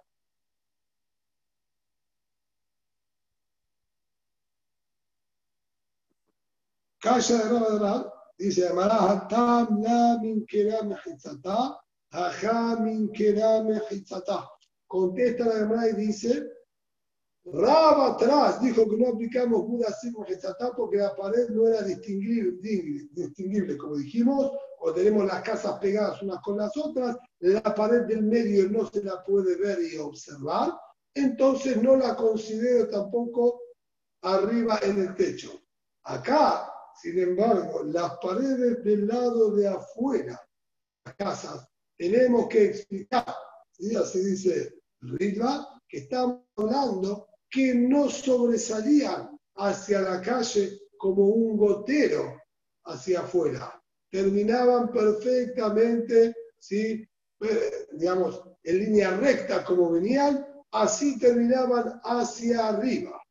Calla de Rab de dice Hatam la min keram hitzatá, ajá min keram hitzatá. Contesta la Gemara y dice, Rab atrás dijo que no aplicamos Buda Sigma Hitzatá porque la pared no era distinguible, distinguible, como dijimos, o tenemos las casas pegadas unas con las otras, la pared del medio no se la puede ver y observar, entonces no la considero tampoco arriba en el techo. Acá, sin embargo, las paredes del lado de afuera, las casas, tenemos que explicar, ¿sí? así dice Ritva, que estamos hablando que no sobresalían hacia la calle como un gotero hacia afuera. Terminaban perfectamente, ¿sí? Eh, digamos, en línea recta como venían, así terminaban hacia arriba.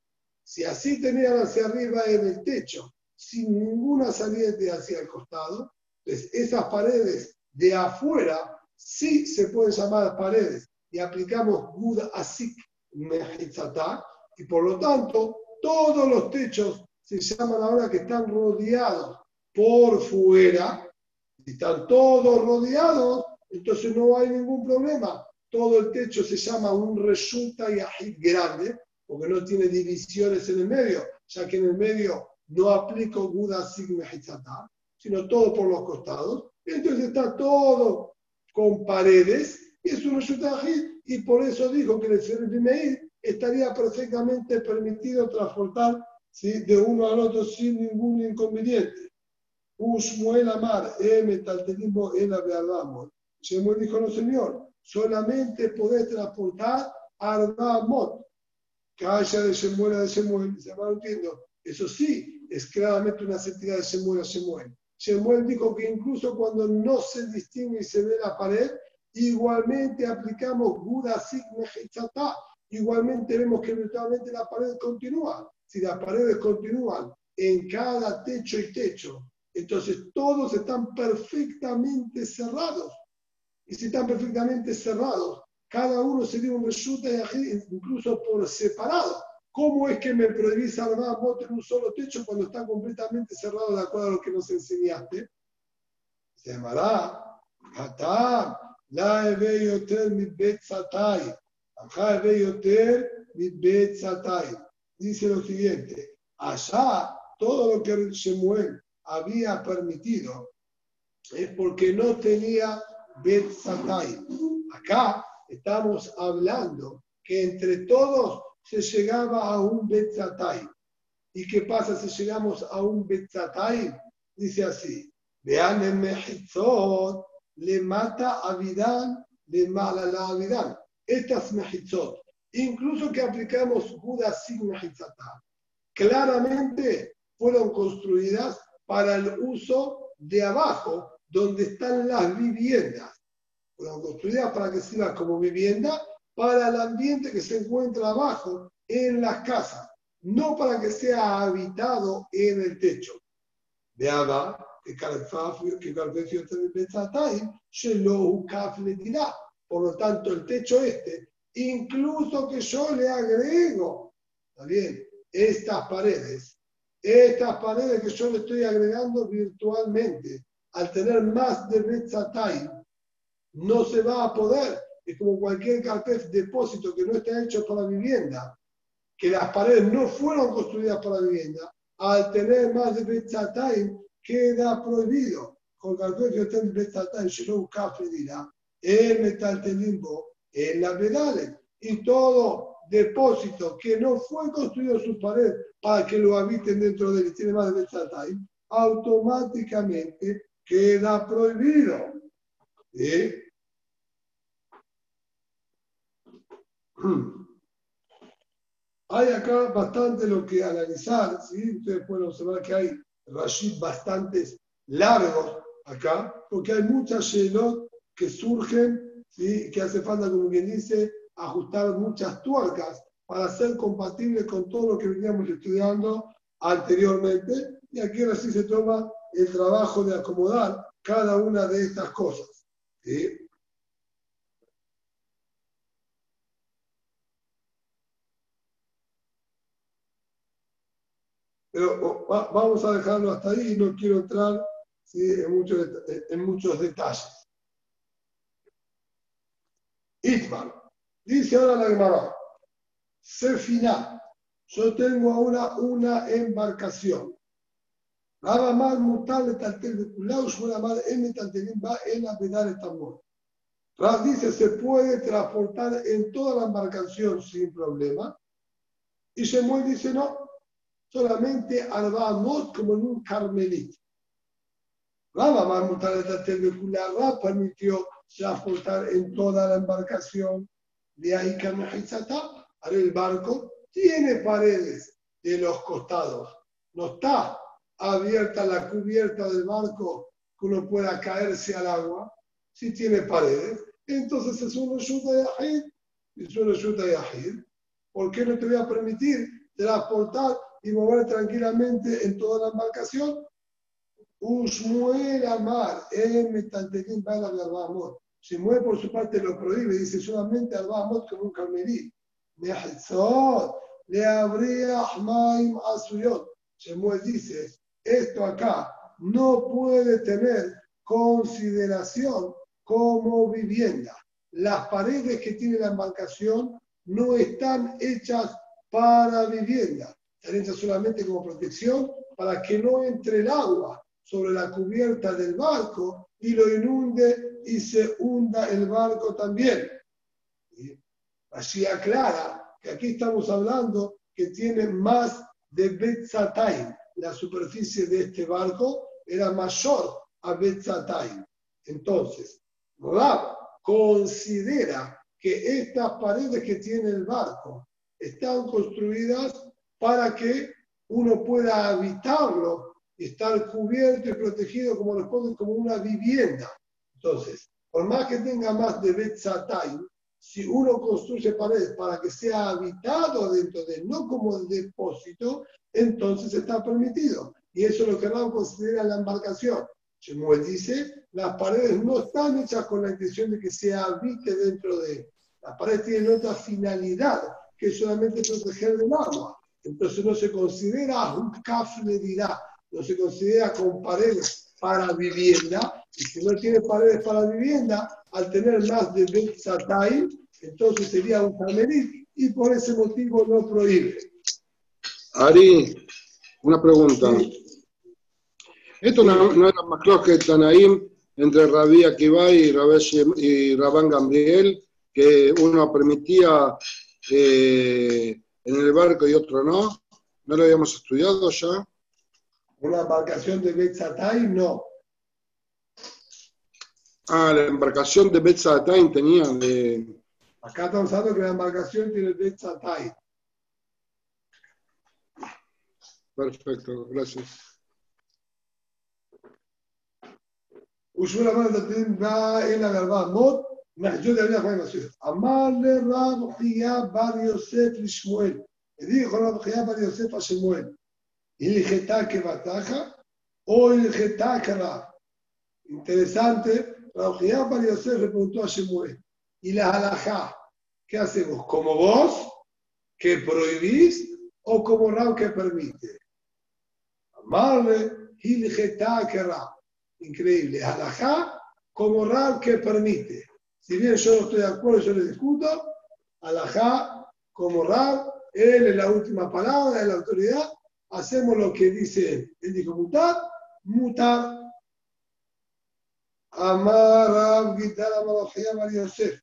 Si así tenían hacia arriba en el techo, sin ninguna salida hacia el costado, pues esas paredes de afuera sí se pueden llamar paredes. Y aplicamos Buda Asik Mehitzatá, y por lo tanto, todos los techos se llaman ahora que están rodeados por fuera, si están todos rodeados, entonces no hay ningún problema. Todo el techo se llama un resulta y grande, porque no tiene divisiones en el medio, ya que en el medio no aplico Buda Sigma Hitzatá, sino todo por los costados. Entonces está todo con paredes y es un resulta y por eso dijo que el Meir estaría perfectamente permitido transportar ¿sí? de uno al otro sin ningún inconveniente. Usmuel Amar, M. Taltelismo, el Abealamos. Shemuel dijo, no señor, solamente poder transportar Arbamot. Calla de Shemuel a de Shemuel, se va entiendo. Eso sí, es claramente una sentida de Shemuel a Shemuel. Shemuel dijo que incluso cuando no se distingue y se ve la pared, igualmente aplicamos Buda Sigma igualmente vemos que virtualmente la pared continúa. Si las paredes continúan en cada techo y techo, entonces todos están perfectamente cerrados. Y si están perfectamente cerrados, cada uno sería un resulta incluso por separado. ¿Cómo es que me prohibís armar moto en un solo techo cuando está completamente cerrado de acuerdo a lo que nos enseñaste? Se llamará la mi betzatai. Dice lo siguiente, allá todo lo que Shemuel había permitido es porque no tenía Betzatai. Acá estamos hablando que entre todos se llegaba a un Betzatai. ¿Y qué pasa si llegamos a un Betzatai? Dice así, vean en Mejitzot, le mata a Vidán, le mala la Vidán estas mehitzot, incluso que aplicamos Buda sin mehitzatá, claramente fueron construidas para el uso de abajo, donde están las viviendas. Fueron construidas para que sirva como vivienda para el ambiente que se encuentra abajo en las casas, no para que sea habitado en el techo. De Abba, que por lo tanto, el techo este, incluso que yo le agrego, ¿está bien? Estas paredes, estas paredes que yo le estoy agregando virtualmente, al tener más de Betzatay, no se va a poder. Es como cualquier carpet depósito que no está hecho para vivienda, que las paredes no fueron construidas para vivienda, al tener más de Betzatay, queda prohibido. Con carpet que está en Betzatay, Shalom Kafre dirá, el metal limbo en la pedales y todo depósito que no fue construido su pared para que lo habiten dentro de él tiene más de time, automáticamente queda prohibido. *clears throat* Hay acá bastante lo que analizar, ¿sí? ustedes pueden observar que hay Rashid bastantes largos acá, porque hay muchas Shelot que surgen ¿sí? que hace falta, como quien dice, ajustar muchas tuercas para ser compatible con todo lo que veníamos estudiando anteriormente. Y aquí ahora se toma el trabajo de acomodar cada una de estas cosas. ¿sí? Pero vamos a dejarlo hasta ahí no quiero entrar en, muchos, en muchos detalles. Itman. Dice ahora la Gemara. Sefina. Yo tengo ahora una embarcación. Nada más de Kulaus, una más en va en la pedal tambor. dice, se puede transportar en toda la embarcación sin problema. Y Shemuel dice, no, solamente Arbamot como en un carmelito. Raba Rab permitió transportar en toda la embarcación de ahí Ahora el barco tiene paredes de los costados. No está abierta la cubierta del barco que uno pueda caerse al agua. Si tiene paredes, entonces es un de Yahid. Es un de Yahid. ¿Por qué no te voy a permitir transportar y mover tranquilamente en toda la embarcación. Usmuel Amar, Metantelín Bala de Arbamot. Mueve por su parte lo prohíbe, dice solamente Arbamot como un carmelí. le habría Ahmaim Asuyot. Shemuel dice, esto acá no puede tener consideración como vivienda. Las paredes que tiene la embarcación no están hechas para vivienda están solamente como protección para que no entre el agua sobre la cubierta del barco y lo inunde y se hunda el barco también. Así aclara que aquí estamos hablando que tiene más de Betzatayim. La superficie de este barco era mayor a Betzatayim. Entonces, Rab considera que estas paredes que tiene el barco están construidas para que uno pueda habitarlo y estar cubierto y protegido como responde como una vivienda. Entonces, por más que tenga más de Betzatay, si uno construye paredes para que sea habitado dentro de él, no como depósito, entonces está permitido. Y eso es lo que Ram considera la embarcación. Shemuel dice, las paredes no están hechas con la intención de que se habite dentro de él. Las paredes tienen otra finalidad, que es solamente proteger del agua. Entonces no se considera un café dirá, no se considera con paredes para vivienda, y si no tiene paredes para vivienda, al tener más de Betzatay, entonces sería un camelí y por ese motivo no prohíbe. Ari, una pregunta. Esto no, era más claro que Tanaim entre Rabí Akibai y, y Rabán Gambriel, que uno permitía eh, en el barco y otro no? ¿No lo habíamos estudiado ya? Una embarcación de Betzatay, no. Ah, la embarcación de Betzatay tenía de... Acá estamos hablando que la embarcación tiene Betzatay. Perfecto, gracias. Ushura va en la verdad, no yo le habría Juan Masud. Amarle Rab Chia Bar Yosef Lishmuel. Le dijo Rab Chia Bar Yosef a Shemuel. Il que bataja o il que. Interesante. Rab Chia Bar Yosef le preguntó a Shemuel. ¿Y la halajá? ¿Qué hacemos? ¿Como vos que prohibís o como Rab que permite? Amarle il que. Increíble. Halajá como Rab que permite. Si bien yo no estoy de acuerdo, yo le discuto, alajá, como Rab, él es la última palabra, es la autoridad, hacemos lo que dice él. Él dijo mutar, mutar. Amar Rab, Gitar, Amalajía, María Yosef.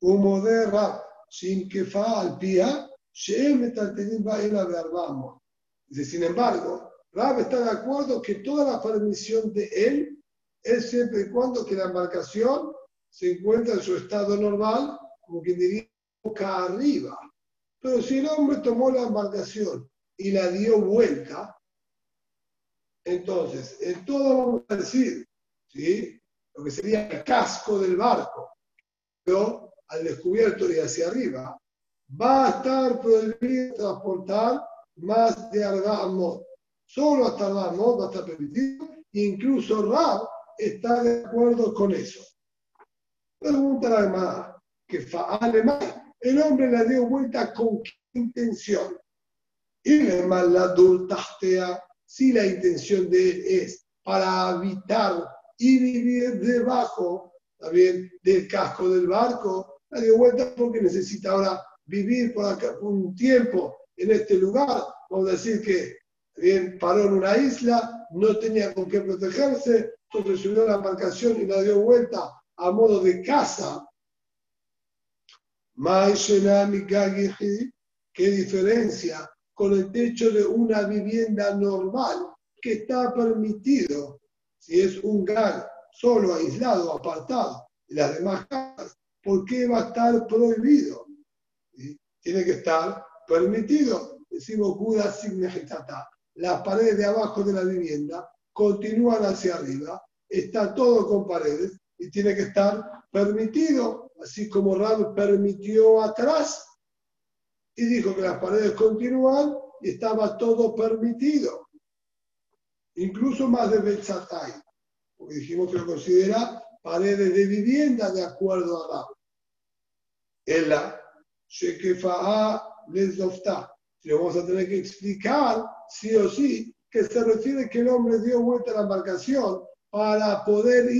Humo de Rab, sin que fa al pía, Shem va en la verbamo. Dice, sin embargo, Rab está de acuerdo que toda la permisión de él es siempre y cuando que la embarcación se encuentra en su estado normal, como quien diría, boca arriba. Pero si el hombre tomó la embarcación y la dio vuelta, entonces, en todo vamos a decir, ¿sí? lo que sería el casco del barco, pero al descubierto y hacia arriba, va a estar prohibido transportar más de Arba Amot. Solo hasta Arba Amot va a estar permitido, incluso Rab está de acuerdo con eso. Pregunta la hermana, que además el hombre la dio vuelta con qué intención. Y la adultastea, si la intención de él es para habitar y vivir debajo también del casco del barco, la dio vuelta porque necesita ahora vivir por, acá, un tiempo en este lugar. Vamos a decir que bien paró en una isla, no tenía con qué protegerse, entonces subió la embarcación y la dio vuelta a modo de casa. ¿Qué diferencia con el techo de una vivienda normal que está permitido si es un gas solo, aislado, apartado de las demás casas? ¿Por qué va a estar prohibido? Tiene que estar permitido. Decimos Buda Las paredes de abajo de la vivienda continúan hacia arriba, está todo con paredes y tiene que estar permitido, así como Rab permitió atrás y dijo que las paredes continúan y estaba todo permitido, incluso más de Betzatai, porque dijimos que lo considera paredes de vivienda de acuerdo a Rab. Ella, Shekefa'a Lesofta. Le vamos a tener que explicar, sí o sí, que se refiere que el hombre dio vuelta a la embarcación para poder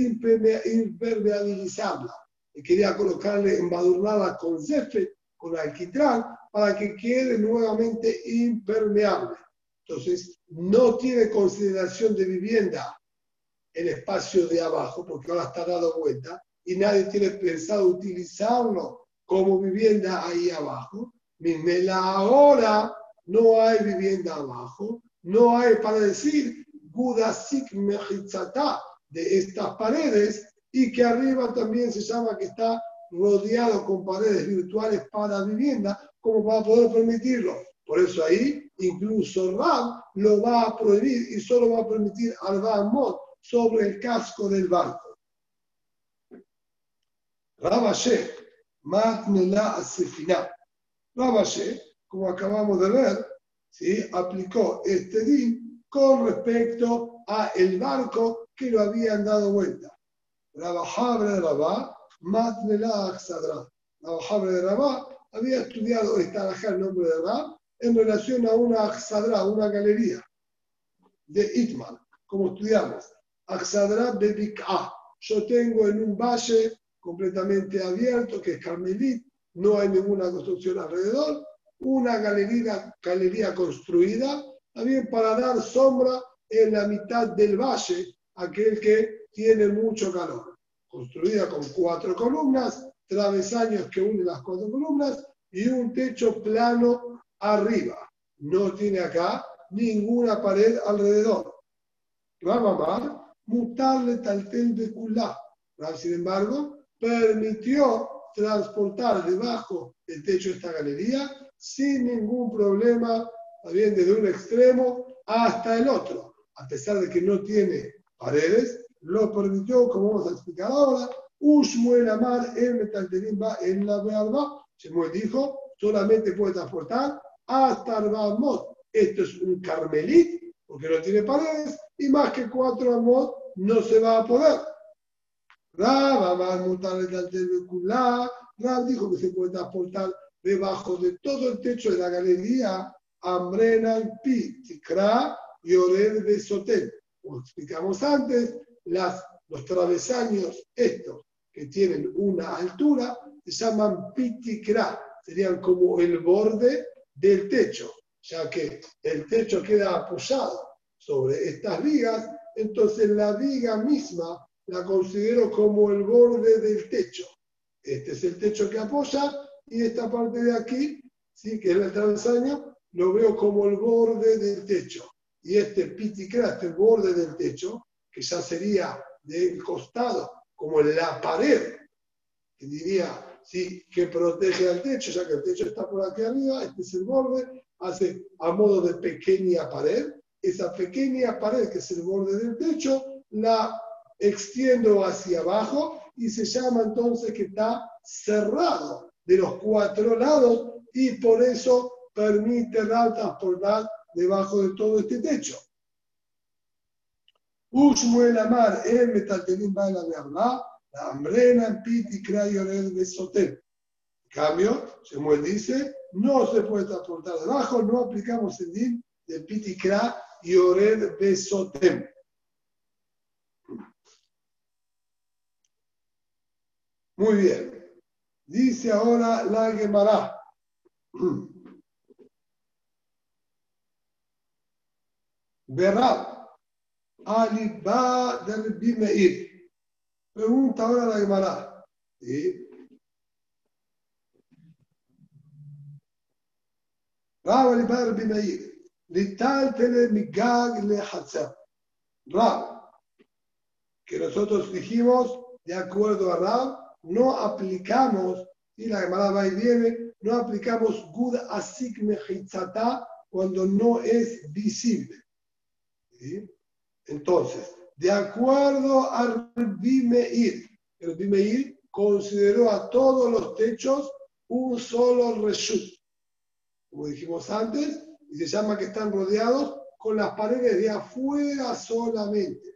impermeabilizarla. Y quería colocarle, embadurnarla con cefe, con alquitrán, para que quede nuevamente impermeable. Entonces, no tiene consideración de vivienda el espacio de abajo, porque ahora está dado vuelta, y nadie tiene pensado utilizarlo como vivienda ahí abajo. Mismela ahora no hay vivienda abajo, no hay para decir Gudasik Mechitzatá de estas paredes y que arriba también se llama que está rodeado con paredes virtuales para vivienda, como para poder permitirlo. Por eso ahí incluso Rab lo va a prohibir y solo va a permitir al Mod sobre el casco del barco. Rabashe, Matnela Asefina. Rabashe, como acabamos de ver, ¿sí? aplicó este din con respecto a el barco que lo habían dado vuelta. Rabajabre de Rabá, Matnela Axadra. Rabajabre de Rabá había estudiado esta el nombre de Rabá, en relación a una Axadra, una galería de Itman, como estudiamos. Axadra Bebik'a. Yo tengo en un valle completamente abierto, que es Carmelit, no hay ninguna construcción alrededor, una galería construida también para dar sombra en la mitad del valle, aquel que tiene mucho calor. Construida con cuatro columnas, travesaños que unen las cuatro columnas y un techo plano arriba. No tiene acá ninguna pared alrededor. Rabamar, mutarle taltel de culá. Sin embargo, permitió transportar debajo del techo esta galería sin ningún problema bien desde un extremo hasta el otro, a pesar de que no tiene paredes, lo permitió, como vamos a explicar ahora, Ushmuel Amar el Metalterimba en la Bealba. Shemuel dijo, solamente puede transportar hasta Arbamot. Esto es un carmelit, porque no tiene paredes, y más que cuatro Amot no se va a poder. Rab Rab dijo que se puede transportar debajo de todo el techo de la galería Ambrena Pi, Tikra y Ored Besotel. Como explicamos antes, las, los travesaños estos que tienen una altura se llaman Pitikra, serían como el borde del techo, ya que el techo queda apoyado sobre estas vigas, entonces la viga misma la considero como el borde del techo. Este es el techo que apoya y esta parte de aquí, ¿sí? que es el travesaño, lo veo como el borde del techo. Y este piticra, este borde del techo, que ya sería del costado, como la pared, que diría, sí, que protege al techo, ya que el techo está por aquí arriba, este es el borde, hace a modo de pequeña pared. Esa pequeña pared, que es el borde del techo, la extiendo hacia abajo y se llama entonces que está cerrado de los cuatro lados y por eso permite transportar debajo de todo este techo. Ushmuel Amar, el metaltelim va la verdad, la hambrena, piti, el besotel. En cambio, Shemuel dice, no se puede transportar debajo, no aplicamos el din de piti, y ored besotem. Muy bien. Dice ahora la Gemara. *clears throat* Berrab, Alibá de Rabbi Meir. Pregunta ahora la Gemara. ¿Sí? Rab Alibá de Rabbi Meir. Lital tele migag le hatzah. Rab, que nosotros dijimos, de acuerdo a Rab, no aplicamos, y la Gemara va y viene, no aplicamos gud asik mechitzata cuando no es visible. Entonces, de acuerdo a Rabbi Meir, Rabbi Meir consideró a todos los techos un solo reshut. Como dijimos antes, y se llama que están rodeados con las paredes de afuera solamente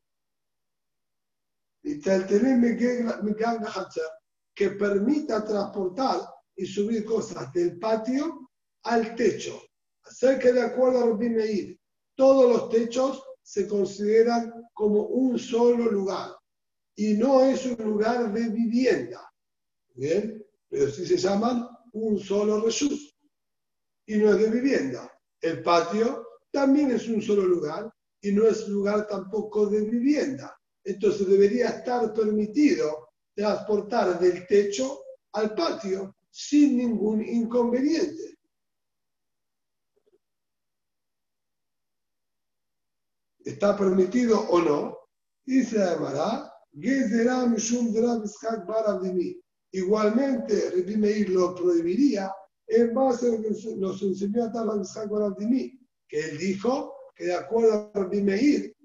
que permita transportar y subir cosas del patio al techo. Acerca de acuerdo a Rubin Meir, todos los techos se consideran como un solo lugar y no es un lugar de vivienda. Bien, pero sí se llaman un solo reshus y no es de vivienda. El patio también es un solo lugar y no es lugar tampoco de vivienda entonces debería estar permitido transportar del techo al patio sin ningún inconveniente. ¿Está permitido o no? Y se llamará Igualmente, Rabbi Meir lo prohibiría en base a lo que nos enseñó a Tal que él dijo que de acuerdo a Rabbi Meir,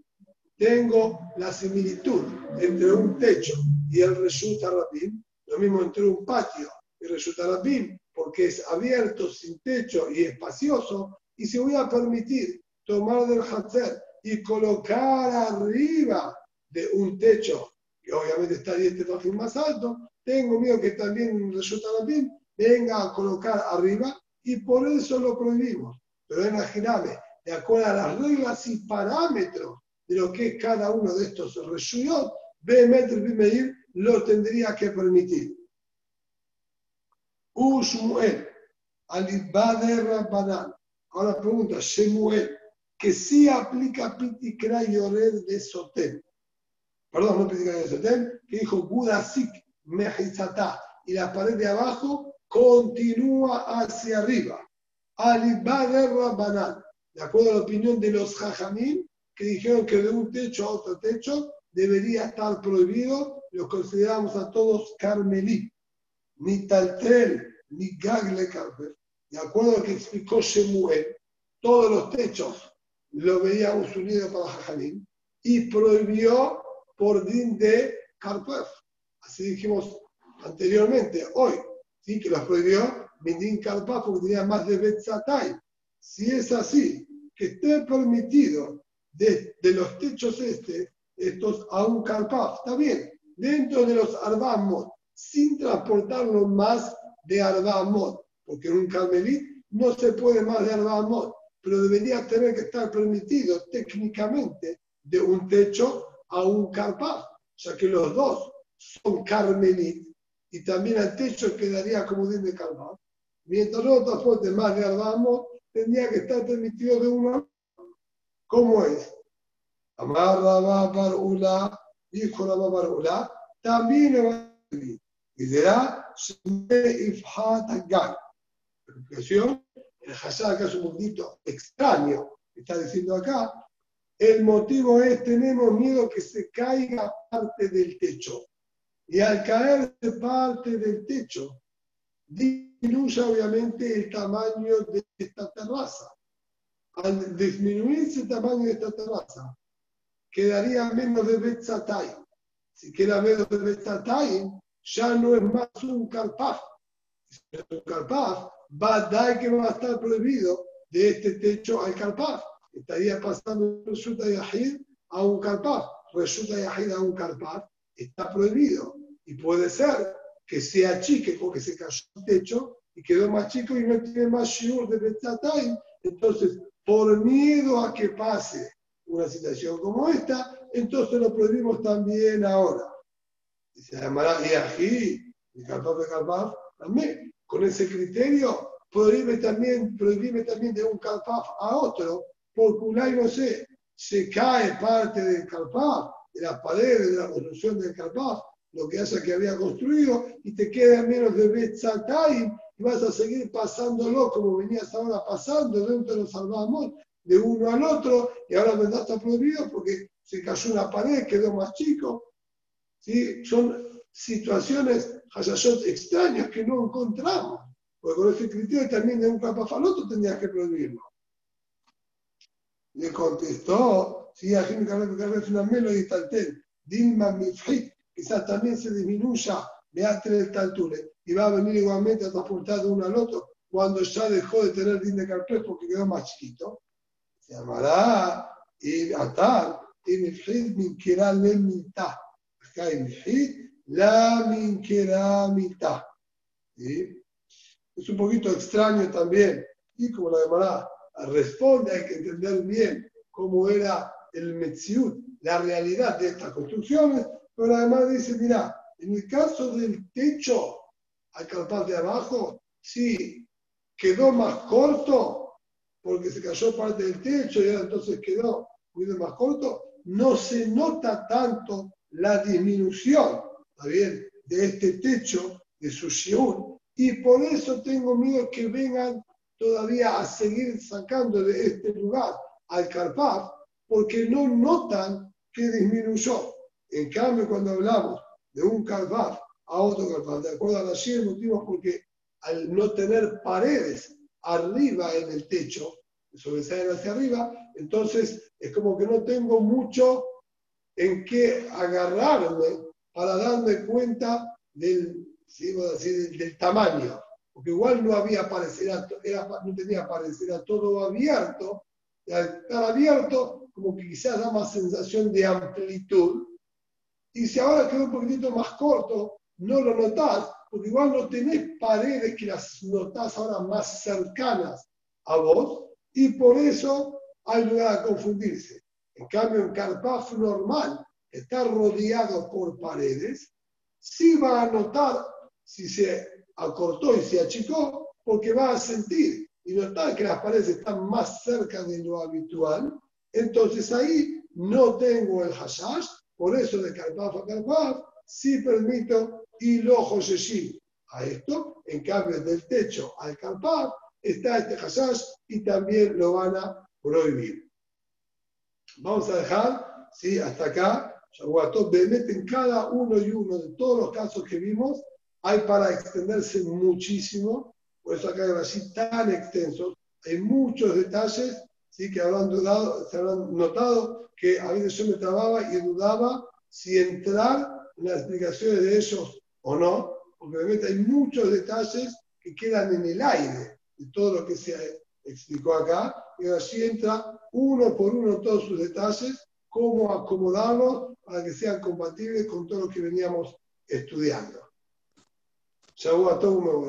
tengo la similitud entre un techo y el Reshut Rabim, lo mismo entre un patio y Reshut Rabim, porque es abierto, sin techo y espacioso, y si voy a permitir tomar del Hatzer y colocar arriba de un techo, que obviamente está 10 fácil más alto, tengo miedo que también Reshut Rabim venga a colocar arriba y por eso lo prohibimos. Pero imagíname, de acuerdo a las reglas y parámetros de lo que es cada uno de estos reshuyot, Behemet Meir lo tendría que permitir. U Shmuel, Alibader Rabbanan. Ahora pregunta, Shemuel, que sí aplica Pitikra y Ored de Sotem. Perdón, no Pitikra de Sotem, que dijo Gudasik Mejizatá. Y la pared de abajo continúa hacia arriba. Alibader Rabbanan. De acuerdo a la opinión de los Jajamim, que dijeron que de un techo a otro techo debería estar prohibido, los consideramos a todos carmelí, ni taltel, ni gagle carper. De acuerdo a lo que explicó Shemuel, todos los techos lo veíamos unido para Jajamín y prohibió por din de carper. Así dijimos anteriormente, hoy, sí que los prohibió din carper porque tenía más de Betzatay. Si es así, que esté permitido de, los techos este, estos a un carpaf, está bien, dentro de los arbamos, sin transportarlo más de arbamot, porque en un carmelit no se puede más de arbamot, pero debería tener que estar permitido técnicamente de un techo a un carpaf, ya que los dos son carmelit y también el techo quedaría como de carpaf. Mientras no transporte más de arbamot, tendría que estar permitido de uno ¿Cómo es? Amar Barula, dijo Rabá Barula, también va a. Y dirá, Ifhat explicación, el acá un poquito extraño, está diciendo acá. El motivo es, tenemos miedo que se caiga parte del techo. Y al caer de parte del techo, disminuye obviamente el tamaño de esta terraza al disminuirse el tamaño de esta terraza, quedaría menos de Betzatay. si queda menos de Betatayim, ya no es más un Karpaf. Un Karpaf, va a dar que va a estar prohibido de este techo al Karpaf. Estaría pasando resulta Yahid a un Karpaf. Resulta Yahid a un Karpaf. Está prohibido. Y puede ser que sea chique porque se cayó el techo y quedó más chico y no tiene más shiur de Betatayim. Entonces, por miedo a que pase una situación como esta, entonces lo prohibimos también ahora. Y se llamará Yají, y Karpaf de Karpaf, también. Con ese criterio, prohíbe también, prohíbe también de un Karpaf a otro, porque un no sé, se cae parte del Karpaf, de las paredes, de la construcción del Karpaf, lo que haya que había construido, y te queda menos de Betzatayim, y vas a seguir pasándolo como venías ahora pasando dentro de los salvamos de uno al otro, y ahora vendrá está prohibido porque se cayó una pared, quedó más chico. ¿Sí? Son situaciones, hayashot extrañas que no encontramos. Porque con ese criterio también de un capafaloto tendrías que prohibirlo. Le contestó, sí, a una melo y taltel, Dilma Mifhit, quizás también se disminuya Beatre del Taltule, y va a venir igualmente a transportar de uno al otro cuando ya dejó de tener din de carpés porque quedó más chiquito. Se llamará y atar y Mifhit Minkera le mitad. Acá Mifhit, la Minkera mitad. Es un poquito extraño también. Y como la llamará responde, hay que entender bien cómo era el Metziut, la realidad de estas construcciones, pero además dice, mira, en el caso del techo, al carpaz de abajo, sí, quedó más corto, porque se cayó parte del techo y entonces quedó más corto, no se nota tanto la disminución, de este techo, de su shiur, y por eso tengo miedo que vengan todavía a seguir sacando de este lugar al Carpaf, porque no notan que disminuyó. En cambio, cuando hablamos de un Carpaf a otro Carpaf, de acuerdo a la el motivo porque al no tener paredes arriba en el techo, sobresalen hacia arriba, entonces es como que no tengo mucho en qué agarrarme para darme cuenta del, del tamaño porque igual no había pareciera, era, no tenía pareciera todo abierto, y al estar abierto, como que quizás da más sensación de amplitud. Y si ahora quedó un poquitito más corto, no lo notás, porque igual no tenés paredes que las notás ahora más cercanas a vos, y por eso hay lugar a confundirse. En cambio, en Carpaf normal, está rodeado por paredes, sí va a notar si se acortó y se achicó porque va a sentir y notar que las paredes están más cerca de lo habitual, entonces ahí no tengo el hashash, por eso de carpaf a carpaf sí permito y lo a esto, en cambio del techo al carpaf está este hashash y también lo van a prohibir. Vamos a dejar, ¿sí? hasta acá, en cada uno y uno de todos los casos que vimos, hay para extenderse muchísimo, por eso acá hay así tan extensos, hay muchos detalles ¿sí? que habrán dudado, se habrán notado que a veces yo me trababa y dudaba si entrar en las explicaciones de ellos o no, porque obviamente hay muchos detalles que quedan en el aire de todo lo que se explicó acá, y así entra uno por uno todos sus detalles, cómo acomodarlos para que sean compatibles con todo lo que veníamos estudiando. Shabu